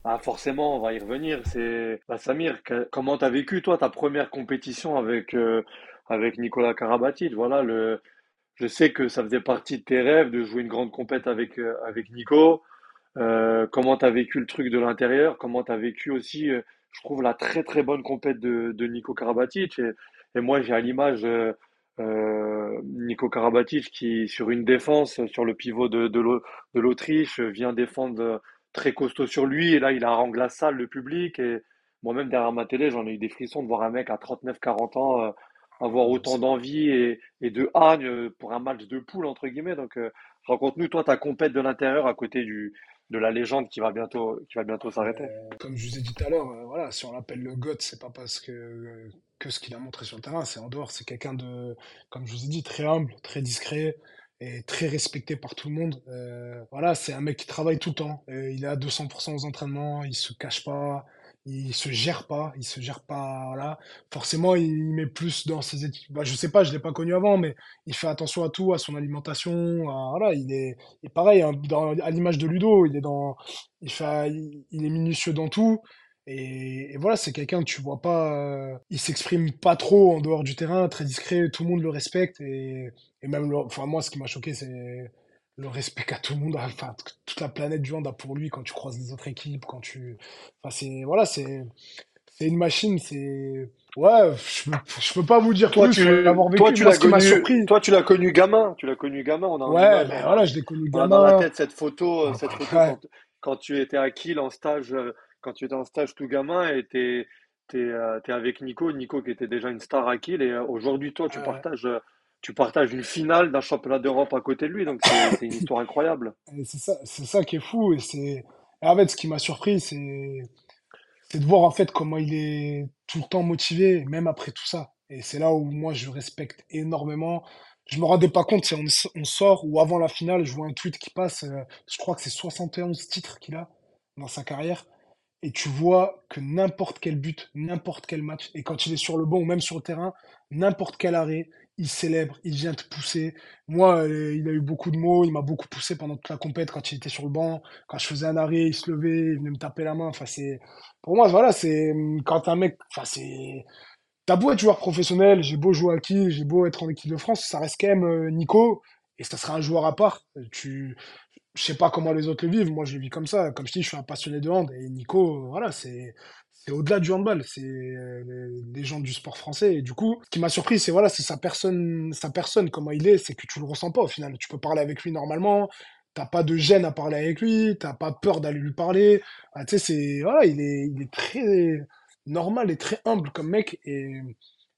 bah, forcément, on va y revenir. C'est bah, Samir, que- comment t'as vécu toi ta première compétition avec euh, avec Nicolas Karabatic? Voilà, le, je sais que ça faisait partie de tes rêves de jouer une grande compète avec euh, avec Nico. Euh, comment t'as vécu le truc de l'intérieur? Comment t'as vécu aussi, euh, je trouve la très très bonne compète de, de Nico Karabatic? Et, et moi, j'ai à l'image. euh, euh, Nico Karabatic qui, sur une défense, sur le pivot de, de l'Au- de l'Autriche, vient défendre très costaud sur lui. Et là, il harangue la salle, le public. Et moi-même, derrière ma télé, j'en ai eu des frissons de voir un mec à 39-40 ans avoir autant d'envie et, et de hargne pour un match de poule, entre guillemets. Donc, raconte-nous, toi, ta compète de l'intérieur à côté du, de la légende qui va bientôt, qui va bientôt s'arrêter. Euh, comme je vous ai dit tout à l'heure, euh, voilà, si on l'appelle le GOAT, c'est pas parce que, que ce qu'il a montré sur le terrain, c'est en dehors. C'est quelqu'un de, comme je vous ai dit, très humble, très discret et très respecté par tout le monde. Euh, voilà, c'est un mec qui travaille tout le temps. Il est à 200% aux entraînements, il se cache pas, il se gère pas, il se gère pas. Voilà, forcément, il met plus dans ses équipes. Bah, je sais pas, je l'ai pas connu avant, mais il fait attention à tout, à son alimentation. à- voilà, il est, et pareil, hein, à l'image de Ludo, il est dans il fait, il, est minutieux dans tout. Et, voilà, c'est quelqu'un que tu vois pas. euh, il s'exprime pas trop en dehors du terrain, très discret, tout le monde le respecte. Et, et même, enfin, moi, ce qui m'a choqué, c'est le respect qu'a tout le monde, enfin, toute la planète du hand a pour lui quand tu croises les autres équipes, quand tu. Enfin, c'est. Voilà, c'est. C'est une machine, c'est. Ouais, je je peux pas vous dire Toi, plus tu, sans l'avoir vécu. toi, tu l'as connu, surpris. toi, tu l'as connu gamin. Tu l'as connu gamin. On a Ouais, image, ben voilà, je l'ai connu On a dans la gamin. tête cette photo, euh, cette photo Ouais. quand, quand tu étais à Kiel en stage, euh, quand tu étais en stage tout gamin et t'es, t'es, euh, t'es avec Nico, Nico qui était déjà une star à Kiel et aujourd'hui toi tu Ouais. partages, tu partages une finale d'un championnat d'Europe à côté de lui donc c'est, une histoire incroyable. C'est ça, ça qui est fou. Et c'est, en fait, ce qui m'a surpris, c'est, de voir en fait comment il est tout le temps motivé, même après tout ça. Et c'est là où moi je respecte énormément. Je me rendais pas compte on, on sort ou avant la finale, je vois un tweet qui passe. euh, je crois que c'est 71 titres qu'il a dans sa carrière. Et tu vois que n'importe quel but, n'importe quel match, et quand il est sur le banc ou même sur le terrain, n'importe quel arrêt, il célèbre, il vient te pousser. Moi, euh, il a eu beaucoup de mots, il m'a beaucoup poussé pendant toute la compète quand il était sur le banc. Quand je faisais un arrêt, il se levait, il venait me taper la main. Enfin, c'est, pour moi, voilà, c'est quand un mec, enfin, c'est, t'as beau être joueur professionnel, j'ai beau jouer à qui, j'ai beau être en équipe de France, ça reste quand même euh, Nico, et ça sera un joueur à part. Tu, je sais pas comment les autres le vivent, moi je le vis comme ça. Comme je dis, je suis un passionné de hand, et Nico, voilà, c'est, c'est au-delà du handball, c'est euh, les, gens du sport français. Et du coup, ce qui m'a surpris, c'est voilà, c'est sa personne, sa personne, comment il est, c'est que tu le ressens pas au final. Tu peux parler avec lui normalement, t'as pas de gêne à parler avec lui, t'as pas peur d'aller lui parler. Ah, tu sais, c'est, voilà, il est, il est très normal et très humble comme mec. Et,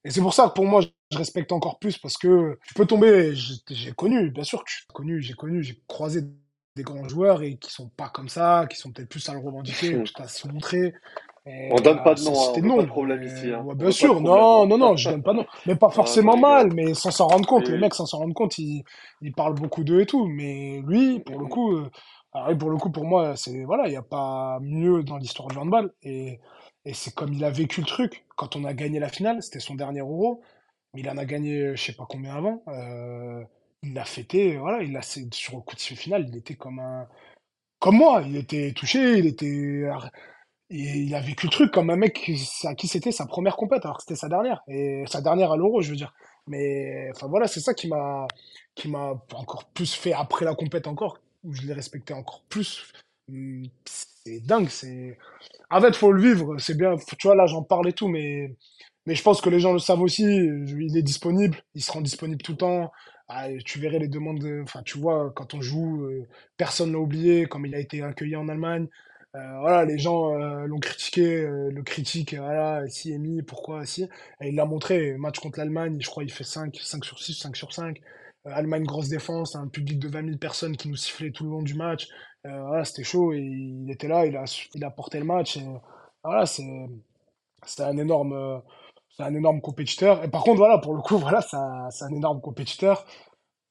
et c'est pour ça que pour moi, je respecte encore plus parce que tu peux tomber, j'ai connu, bien sûr que j'ai connu, j'ai connu, j'ai croisé des grands joueurs et qui sont pas comme ça, qui sont peut-être plus à le revendiquer, à se montrer. Et, On donne pas euh, de nom, hein, c'était on veut non. pas de problème Et, ici. Hein. ouais, On bien pas sûr, non, hein. non, non, je donne pas de nom. Mais pas forcément mal, mais sans s'en rendre compte. Les Oui, mecs, sans s'en rendre compte, ils, ils parlent beaucoup d'eux et tout. Mais lui, pour le oui. coup, euh, alors pour le coup, pour moi, c'est, voilà, il n'y a pas mieux dans l'histoire du handball. Et, et c'est comme il a vécu le truc. Quand on a gagné la finale, c'était son dernier euro. Mais il en a gagné, euh, je sais pas combien avant. Euh, il l'a fêté, voilà, il c'est- sur le coup de finale, il était comme un, comme moi. Il était touché, il était, il a vécu le truc comme un mec à qui c'était sa première compète, alors que c'était sa dernière. Et sa dernière à l'Euro, je veux dire. Mais enfin voilà, c'est ça qui m'a qui m'a encore plus fait après la compète encore, où je l'ai respecté encore plus. Hum, C'est dingue, c'est. En fait, faut le vivre, c'est bien. Tu vois, là, j'en parle et tout, mais mais je pense que les gens le savent aussi. Il est disponible, il se rend disponible tout le temps. Ah, tu verrais les demandes, de- enfin, tu vois, quand on joue, euh, personne l'a oublié, comme il a été accueilli en Allemagne. Euh, voilà, les gens euh, l'ont critiqué, euh, le critiquent, voilà, si Emi, pourquoi, si. Et il l'a montré, match contre l'Allemagne, je crois il fait 5, 5 sur 6, 5 sur 5. Euh, Allemagne, grosse défense, un public de 20 000 personnes qui nous sifflaient tout le long du match. Voilà, c'était chaud et il était là, il a, il a porté le match. Voilà, c'est c'est un énorme, c'est un énorme compétiteur. Et par contre, voilà, pour le coup, voilà, c'est un énorme compétiteur.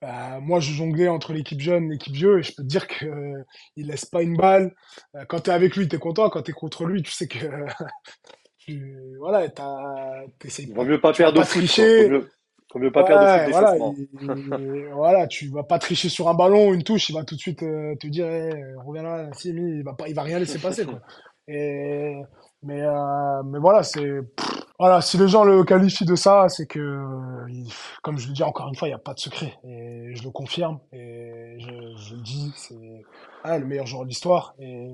Euh, moi, je jonglais entre l'équipe jeune et l'équipe vieux, et je peux te dire que euh, il laisse pas une balle. Euh, quand t'es avec lui, t'es content. Quand t'es contre lui, tu sais que tu, voilà, t'as, t'essayes vaut mieux pas tu perdre quoi. tricher. Vaut mieux, vaut mieux pas perdre au foot Ouais, voilà, d'échauffement. il- voilà, tu vas pas tricher sur un ballon, une touche, il va tout de suite euh, te dire, Eh, reviens là, Simi, il va pas, il va rien laisser passer, quoi. Et, mais, euh, mais voilà, c'est, pff, voilà, si les gens le qualifient de ça, c'est que, euh, comme je le dis encore une fois, il n'y a pas de secret. Et je le confirme, et je, je le dis, c'est ah, le meilleur joueur de l'histoire, et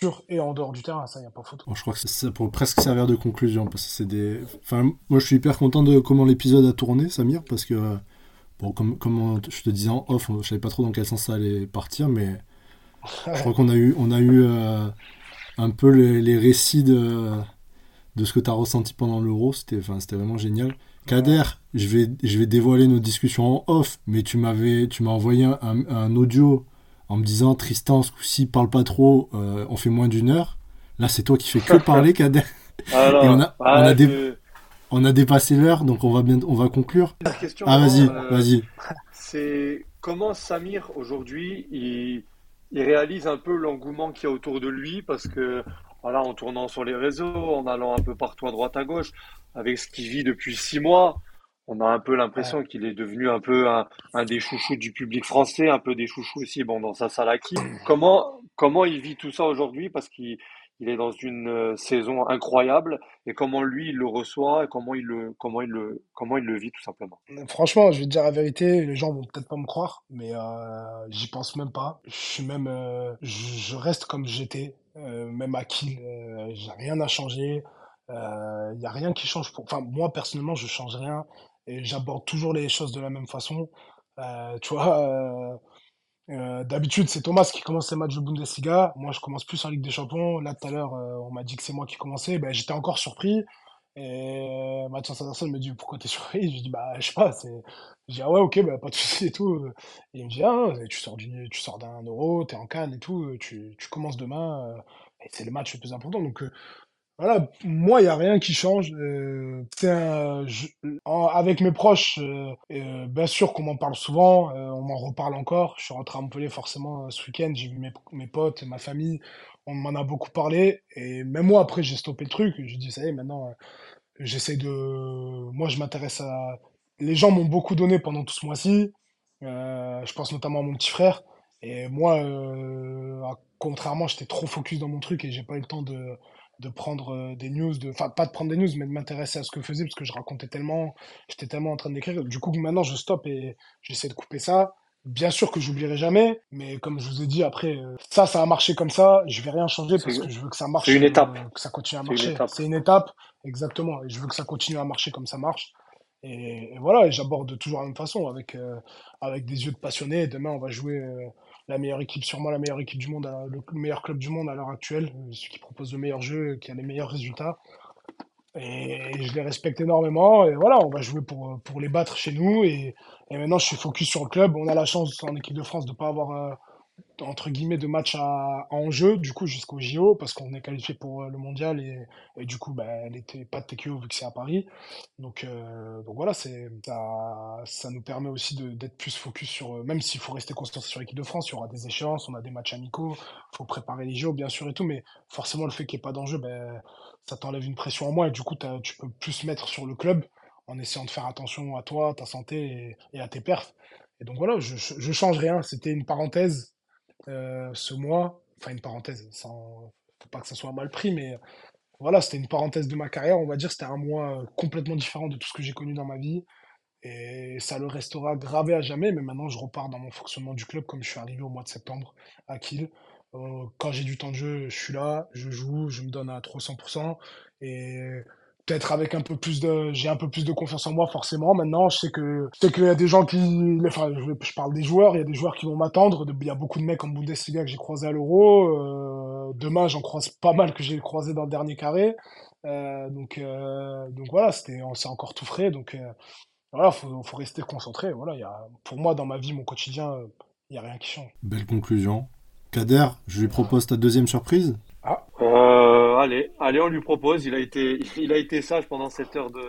sur et en dehors du terrain, ça, il n'y a pas photo. Bon, je crois que ça pourrait presque servir de conclusion parce que c'est des. Enfin, moi, je suis hyper content de comment l'épisode a tourné, Samir, parce que euh, bon, comme, je te disais en off, je savais pas trop dans quel sens ça allait partir, mais je crois qu'on a eu, on a eu euh, un peu les, les récits de, de ce que tu as ressenti pendant l'Euro. C'était, vraiment génial. Kader, je vais, je vais dévoiler nos discussions en off, mais tu m'avais, tu m'as envoyé un, un audio en me disant Tristan, ce coup-ci, parle pas trop, euh, on fait moins d'une heure. Là, c'est toi qui fais que parler, Kader. Alors, Et on a- on a des- je- On a dépassé l'heure, donc on va bien, on va conclure. La question, Ah, vas-y, euh, vas-y. c'est comment Samir aujourd'hui il, il réalise un peu l'engouement qu'il y a autour de lui parce que voilà en tournant sur les réseaux, en allant un peu partout à droite à gauche, avec ce qu'il vit depuis six mois, on a un peu l'impression qu'il est devenu un peu un, un des chouchous du public français, un peu des chouchous aussi bon dans sa salle à qui. Comment comment il vit tout ça aujourd'hui? Parce qu'il il est dans une euh, saison incroyable et comment lui il le reçoit? Et comment il le comment il le comment il le vit tout simplement? Franchement, je vais te dire la vérité, les gens vont peut-être pas me croire, mais euh, j'y pense même pas. Je suis même, euh, je, je reste comme j'étais, même à Kiel, euh, j'ai rien à changer. Il y a rien qui change pour. Enfin, moi personnellement, je change rien et j'aborde toujours les choses de la même façon. Euh, tu vois, euh, euh, d'habitude c'est Thomas qui commence les matchs de Bundesliga. Moi, je commence plus en Ligue des Champions. Là, tout à l'heure, euh, on m'a dit que c'est moi qui commençais. Ben, j'étais encore surpris. Et euh, Mathias Anderson me dit pourquoi t'es surpris? Je lui dis bah je sais pas, c'est. Je dis ah ouais ok bah pas de souci et tout. Et il me dit ah tu sors du tu sors d'un euro, t'es en Cannes et tout, tu, tu commences demain, euh, et c'est le match le plus important. Donc euh, Voilà, moi, il a rien qui change. Euh, avec mes proches, euh, bien sûr qu'on m'en parle souvent, on m'en reparle encore. Je suis rentré à Montpellier forcément ce week-end, j'ai vu mes, mes potes, ma famille, on m'en a beaucoup parlé. Et même moi, après, j'ai stoppé le truc. J'ai dit, ça y est, maintenant, j'essaie de... Moi, je m'intéresse à... Les gens m'ont beaucoup donné pendant tout ce mois-ci. je pense notamment à mon petit frère. Et moi, contrairement, j'étais trop focus dans mon truc et j'ai pas eu le temps de de prendre euh, des news, de, enfin pas de prendre des news, mais de m'intéresser à ce que je faisais parce que je racontais tellement, j'étais tellement en train d'écrire. Du coup, maintenant, je stoppe et j'essaie de couper ça. Bien sûr que j'oublierai jamais, mais comme je vous ai dit, après, euh, ça, ça a marché comme ça. Je vais rien changer parce que je veux que ça marche. C'est une étape. Euh, que ça continue à marcher. C'est une, étape, exactement. Et je veux que ça continue à marcher comme ça marche. Et, voilà, et j'aborde toujours la même façon, avec, avec des yeux de passionné. Demain, on va jouer la meilleure équipe, sûrement la meilleure équipe du monde, le meilleur club du monde à l'heure actuelle, euh, celui qui propose le meilleur jeu, qui a les meilleurs résultats. Et je les respecte énormément. Et voilà, on va jouer pour, pour les battre chez nous. Et, et maintenant, je suis focus sur le club. On a la chance en équipe de France de pas avoir euh, entre guillemets de match à, enjeu du coup jusqu'au JO parce qu'on est qualifié pour euh, le mondial et, du coup bah, elle était pas de TQO vu que c'est à Paris. Donc euh, donc voilà c'est ça, ça nous permet aussi d'être plus focus sur euh, même s'il faut rester concentré sur l'équipe de France il y aura des échéances on a des matchs amicaux faut préparer les JO bien sûr et tout mais forcément le fait qu'il n'y ait pas d'enjeu ben ça t'enlève une pression en moins et du coup tu peux plus mettre sur le club en essayant de faire attention à toi ta santé et, à tes perfs. Et donc voilà je, je change rien c'était une parenthèse euh, ce mois. Enfin, une parenthèse, sans, faut pas que ça soit mal pris, mais voilà, c'était une parenthèse de ma carrière. On va dire c'était un mois complètement différent de tout ce que j'ai connu dans ma vie. Et ça le restera gravé à jamais. Mais maintenant, je repars dans mon fonctionnement du club comme je suis arrivé au mois de septembre à Kiel. Euh, quand j'ai du temps de jeu, je suis là, je joue, je me donne à 300%. Et peut-être avec un peu plus de j'ai un peu plus de confiance en moi forcément. Maintenant je sais que je sais qu'il y a des gens qui enfin je, parle des joueurs il y a des joueurs qui vont m'attendre. Il y a beaucoup de mecs en Bundesliga que j'ai croisé à l'Euro. Euh, demain j'en croise pas mal que j'ai croisé dans le dernier carré. Euh, donc euh, donc voilà c'était c'est encore tout frais. Donc voilà faut faut rester concentré. Voilà pour moi dans ma vie mon quotidien il y a rien qui change. Belle conclusion. Kader je lui propose ta deuxième surprise allez, allez, on lui propose. Il a été, il a été sage pendant cette heure de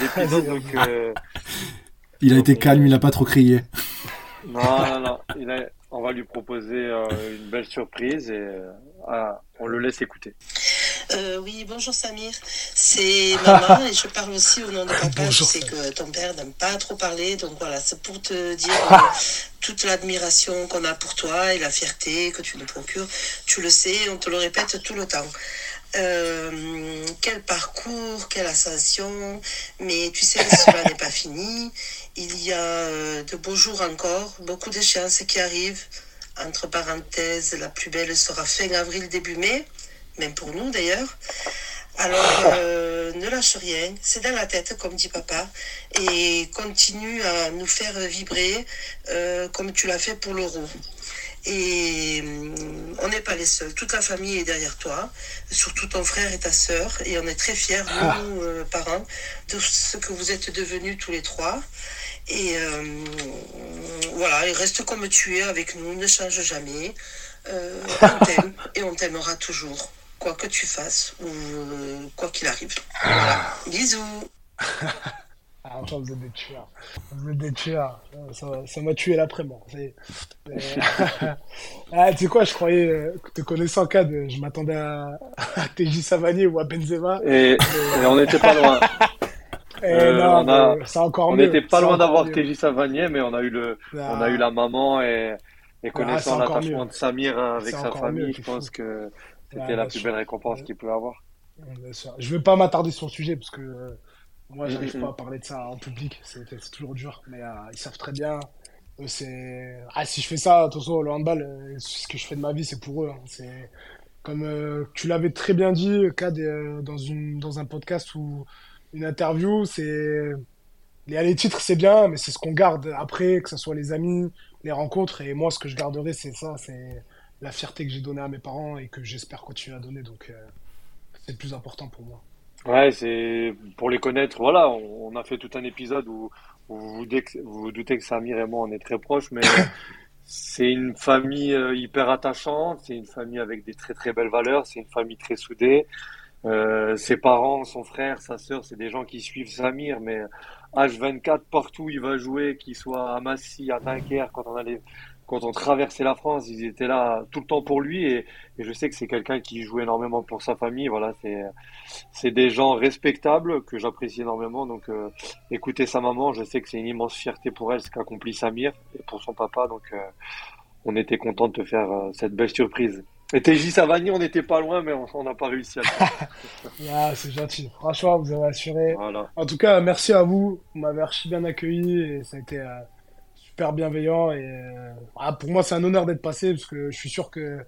d'épisode, donc. Euh, il a été calme, il n'a pas trop crié. Non, non, non. Il a, on va lui proposer euh, une belle surprise et euh, on le laisse écouter. Euh, oui, bonjour Samir. C'est maman et je parle aussi au nom de papa. je sais que ton père n'aime pas trop parler, donc voilà, c'est pour te dire toute l'admiration qu'on a pour toi et la fierté que tu nous procures. Tu le sais, on te le répète tout le temps. Quel parcours, quelle ascension, mais tu sais, cela n'est pas fini. Il y a de beaux jours encore, beaucoup d'échéances qui arrivent. Entre parenthèses, la plus belle sera fin avril, début mai même pour nous d'ailleurs. Alors, euh, ne lâche rien, c'est dans la tête, comme dit papa, et continue à nous faire vibrer euh, comme tu l'as fait pour l'euro. Et euh, on n'est pas les seuls, toute la famille est derrière toi, surtout ton frère et ta sœur, et on est très fiers, nous, ah. parents, de ce que vous êtes devenus tous les trois. Et voilà, et reste comme tu es avec nous, ne change jamais. on t'aime et on t'aimera toujours quoi que tu fasses ou euh, quoi qu'il arrive. Voilà. Bisous. Ah, enfin, vous êtes des tueurs. Vous êtes des tueurs. Ça m'a tué l'après-mort. ah, tu sais quoi, je croyais, euh, te connaissant Cad, je m'attendais à, à TJ Savanier ou à Benzema. Et, on n'était pas loin. Euh, non, c'est encore on n'était pas loin d'avoir TJ Savanier, mais on a eu le, on a eu la maman et, et connaissant l'attachement de Samir avec sa famille, je pense que c'était la plus belle récompense qu'il peut avoir. Je vais pas m'attarder sur le sujet parce que euh, moi, j'arrive pas à parler de ça en public. C'est toujours dur, mais euh, ils savent très bien. c'est ah, si je fais ça, attention, le handball, euh, ce que je fais de ma vie, c'est pour eux. Hein. C'est comme tu l'avais très bien dit, Cad, dans une dans un podcast ou une interview, c'est les, titres, c'est bien, mais c'est ce qu'on garde après, que ce soit les amis, les rencontres. Et moi, ce que je garderai, c'est ça, c'est la fierté que j'ai donnée à mes parents et que j'espère continuer à donner. Donc, euh, c'est le plus important pour moi. Ouais, c'est pour les connaître. Voilà, on, a fait tout un épisode où, vous, vous, doutez que Samir et moi, on est très proches, mais c'est une famille euh, hyper attachante. C'est une famille avec des très très belles valeurs. C'est une famille très soudée. Euh, ses parents, son frère, sa sœur, c'est des gens qui suivent Samir, mais H24, partout où il va jouer, qu'il soit à Massy, à Dunkerque, quand on allait, quand on traversait la France, ils étaient là tout le temps pour lui et, et je sais que c'est quelqu'un qui joue énormément pour sa famille. Voilà, c'est, c'est des gens respectables que j'apprécie énormément. Donc, euh, écouter sa maman, je sais que c'est une immense fierté pour elle, ce qu'accomplit Samir et pour son papa. Donc, euh, on était content de te faire euh, cette belle surprise. Et TJ Savani, on n'était pas loin, mais on n'a pas réussi à le faire. Ah, c'est gentil. Franchement, vous avez assuré. Voilà. En tout cas, merci à vous. Vous m'avez archi bien accueilli et ça a été super bienveillant. Et euh, ah, pour moi, c'est un honneur d'être passé parce que je suis sûr que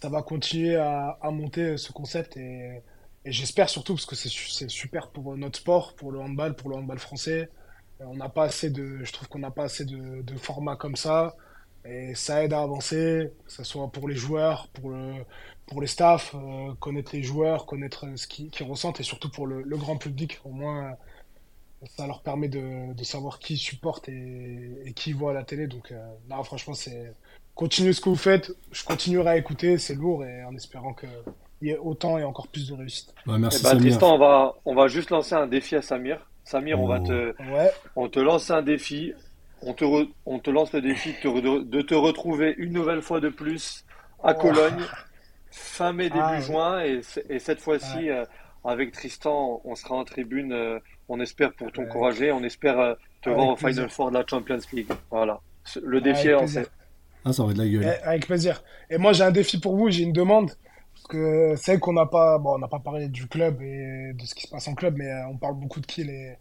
ça va continuer à, monter ce concept. Et, j'espère surtout parce que c'est su- c'est super pour notre sport, pour le handball, pour le handball français. Euh, On n'a pas assez de, je trouve qu'on n'a pas assez de, de formats comme ça. Et ça aide à avancer, que ce soit pour les joueurs, pour le, pour les staffs, euh, connaître les joueurs, connaître ce qu'ils qu'ils ressentent et surtout pour le, grand public. Au moins, euh, ça leur permet de, de savoir qui supporte et, et qui voit à la télé. Donc, euh, non, franchement, c'est continuez ce que vous faites. Je continuerai à écouter, c'est lourd et en espérant qu'il y ait autant et encore plus de réussite. Bah, Eh merci ben, Samir. Tristan, on va, on va juste lancer un défi à Samir. Samir, on va te, Ouais, on te lance un défi. On te, re- on te lance le défi de te, re- de te retrouver une nouvelle fois de plus à Oh. Cologne, fin mai, début Ah, ouais. juin. Et, et cette fois-ci, Ouais. euh, avec Tristan, on sera en tribune. euh, on espère pour Ouais. t'encourager. On espère euh, te Avec voir au plaisir. Final Four de la Champions League. Voilà. Le défi Avec est plaisir. lancé. Ah, ça aurait de la gueule. Eh, avec plaisir. Et moi, j'ai un défi pour vous, j'ai une demande. Parce que c'est vrai qu'on n'a pas, bon, on n'a pas parlé du club et de ce qui se passe en club, mais euh, on parle beaucoup de Kiel et,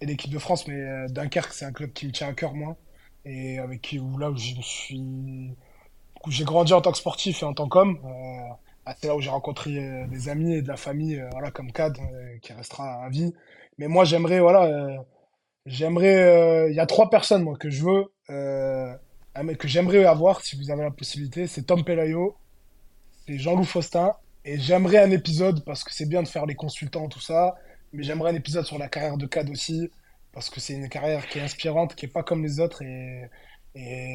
et l'équipe de France. Mais euh, Dunkerque, c'est un club qui me tient à cœur, moi. Et avec qui, où, là où je me suis. où j'ai grandi en tant que sportif et en tant qu'homme. Euh, ah, c'est là où j'ai rencontré euh, des amis et de la famille, euh, voilà, comme Cad, euh, qui restera à vie. Mais moi, j'aimerais, voilà, j'aimerais. Il y a trois personnes, moi, que je veux. mec que j'aimerais avoir, si vous avez la possibilité, c'est Tom Pelayo, c'est Jean-Loup Faustin, et j'aimerais un épisode, parce que c'est bien de faire les consultants, tout ça, mais j'aimerais un épisode sur la carrière de Cad aussi, parce que c'est une carrière qui est inspirante, qui est pas comme les autres, et,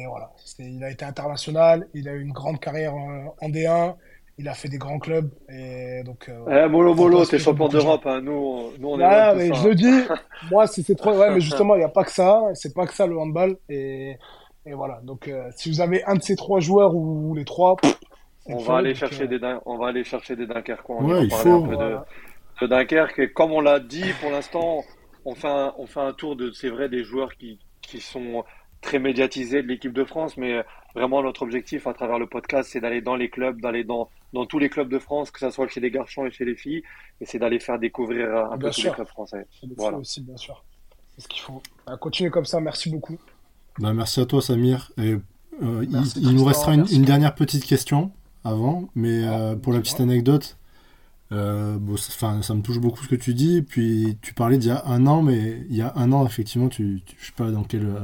voilà. Il a été international, il a eu une grande carrière en D1, il a fait des grands clubs, et donc... euh. Eh, Molo Molo, t'es champion d'Europe. hein. Nous, on- nous, on est de mais je le dis, moi, si c'est trop, ouais, mais justement, il n'y a pas que ça, c'est pas que ça le handball, et, et voilà. Donc, euh, si vous avez un de ces trois joueurs ou les trois, pff, On va aller chercher euh, des Dun- on va aller chercher des Dunkerquois. On Ouais, va il parler faut. un peu de Dunkerque. Et comme on l'a dit, pour l'instant, on fait un, on fait un tour de, c'est vrai, des joueurs qui, qui sont très médiatisés de l'équipe de France, mais vraiment notre objectif à travers le podcast, c'est d'aller dans les clubs, d'aller dans, dans tous les clubs de France, que ce soit chez les garçons et chez les filles, et c'est d'aller faire découvrir un peu Bien tous sûr. les clubs français. Voilà. aussi, bien sûr. C'est ce qu'il faut. Bah, continuez comme ça, merci beaucoup. Bah, merci à toi, Samir. Et, euh, il, Merci, il nous restera une, dernière petite question avant, mais Ah, euh, pour la petite anecdote, euh, bon, ça, me touche beaucoup ce que tu dis. Puis tu parlais d'il y a un an, mais il y a un an, effectivement, tu, tu- je sais pas dans quel euh,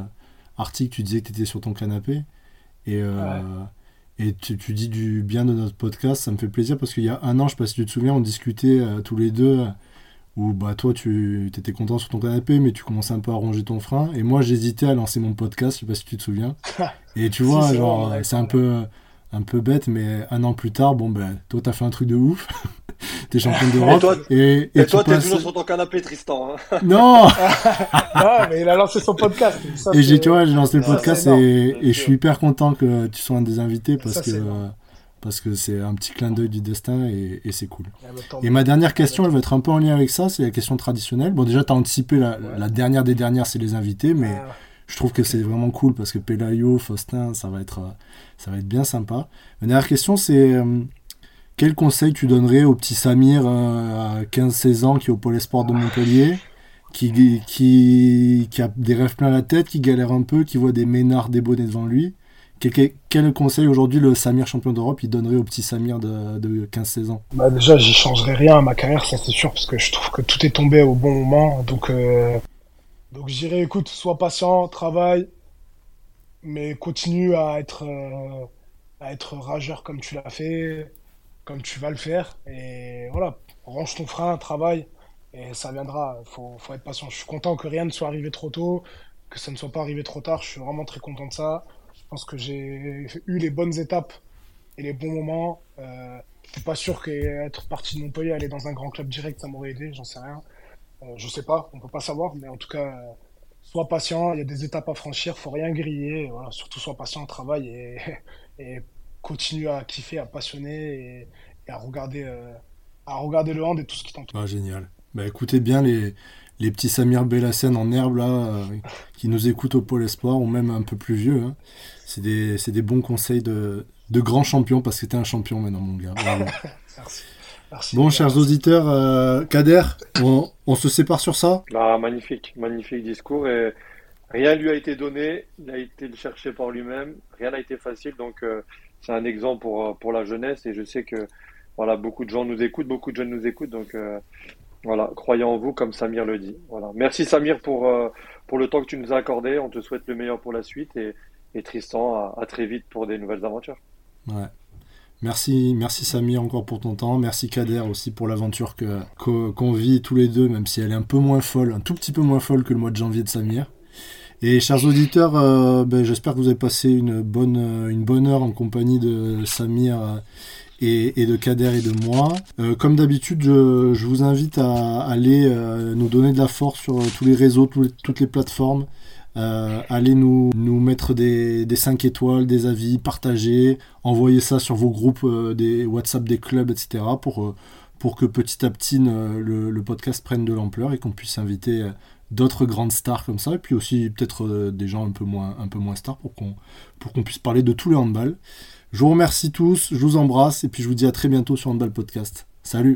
article tu disais que tu étais sur ton canapé. Et, euh, et tu, tu dis du bien de notre podcast, ça me fait plaisir parce qu'il y a un an, je sais pas si tu te souviens, on discutait euh, tous les deux. où bah toi tu étais content sur ton canapé mais tu commençais un peu à ronger ton frein et moi j'hésitais à lancer mon podcast je sais pas si tu te souviens et tu vois genre c'est un peu un peu bête mais un an plus tard bon ben toi t'as fait un truc de ouf t'es champion d'Europe toi- et, Et, et toi, tu t'es passes toujours sur ton canapé, Tristan. hein. non Ah, mais il a lancé son podcast. Ça, et j'ai tu vois j'ai lancé le Ça, podcast et, et je suis hyper content que tu sois un des invités parce Ça, que parce que c'est un petit clin d'œil du destin et, et c'est cool Ah, bah, Et ma dernière question, elle va être un peu en lien avec ça, c'est la question traditionnelle. Bon, déjà, tu as anticipé la, Ouais. la dernière des dernières, c'est les invités, mais Ah, je trouve que c'est vraiment cool parce que Pelayo, Faustin, ça va être, euh, ça va être bien sympa. Ma dernière question, c'est euh, quel conseil tu donnerais au petit Samir euh, à 15-16 ans qui est au Pôle Sport de Montpellier, qui, qui, qui a des rêves plein la tête, qui galère un peu, qui voit des ménards débonner devant lui? Quel, quel- conseil aujourd'hui le Samir champion d'Europe il donnerait au petit Samir de, de 15-16 ans? Bah déjà, j'y changerai rien à ma carrière, ça c'est sûr, parce que je trouve que tout est tombé au bon moment. Donc, euh, donc je dirais, écoute, sois patient, travaille, mais continue à être, euh, à être rageur comme tu l'as fait, comme tu vas le faire. Et voilà, range ton frein, travaille, et ça viendra. Faut, faut être patient. Je suis content que rien ne soit arrivé trop tôt, que ça ne soit pas arrivé trop tard. Je suis vraiment très content de ça. Je pense que j'ai eu les bonnes étapes et les bons moments. Euh, Je suis pas sûr qu'être parti de Montpellier, aller dans un grand club direct, ça m'aurait aidé, j'en sais rien. Euh, je sais pas, on peut pas savoir, mais en tout cas, sois patient, il y a des étapes à franchir, faut rien griller, voilà, surtout sois patient, travaille et continue à kiffer, à passionner et, et à regarder, euh, à regarder le hand et tout ce qui t'entoure. Ah, génial. Bah, écoutez bien les, les petits Samir Bellassen en herbe là, euh, qui nous écoutent au Pôle Espoir, ou même un peu plus vieux. hein. C'est des, c'est des bons conseils de, de grands champions, parce que t'es un champion maintenant, mon gars. Merci. Merci. Bon, chers auditeurs, euh, Kader, on, on se sépare sur ça? Ah, magnifique, magnifique discours. Et rien lui a été donné, il a été le chercher par lui-même. Rien n'a été facile, donc euh, c'est un exemple pour, euh, pour la jeunesse. Et je sais que voilà, beaucoup de gens nous écoutent, beaucoup de jeunes nous écoutent. Donc euh, voilà, croyez en vous, comme Samir le dit. Voilà. Merci Samir pour, euh, pour le temps que tu nous as accordé. On te souhaite le meilleur pour la suite. Et, Tristan, à, très vite pour des nouvelles aventures. Merci, merci Samir encore pour ton temps. Merci Kader aussi pour l'aventure que- qu'on vit tous les deux, même si elle est un peu moins folle, un tout petit peu moins folle que le mois de janvier de Samir. Et chers auditeurs, euh, ben, j'espère que vous avez passé une bonne, euh, une bonne heure en compagnie de Samir euh, et, de Kader et de moi. Comme d'habitude, je, je vous invite à aller nous donner de la force sur tous les réseaux, toutes les plateformes. Allez nous, nous mettre des, des 5 étoiles, des avis, partager, envoyer ça sur vos groupes, des WhatsApp des clubs, etc. pour, pour que petit à petit le, podcast prenne de l'ampleur et qu'on puisse inviter d'autres grandes stars comme ça, et puis aussi peut-être euh, des gens un peu moins, un peu moins stars pour qu'on puisse parler de tout le handball. Je vous remercie tous, je vous embrasse, et puis je vous dis à très bientôt sur Handball Podcast. Salut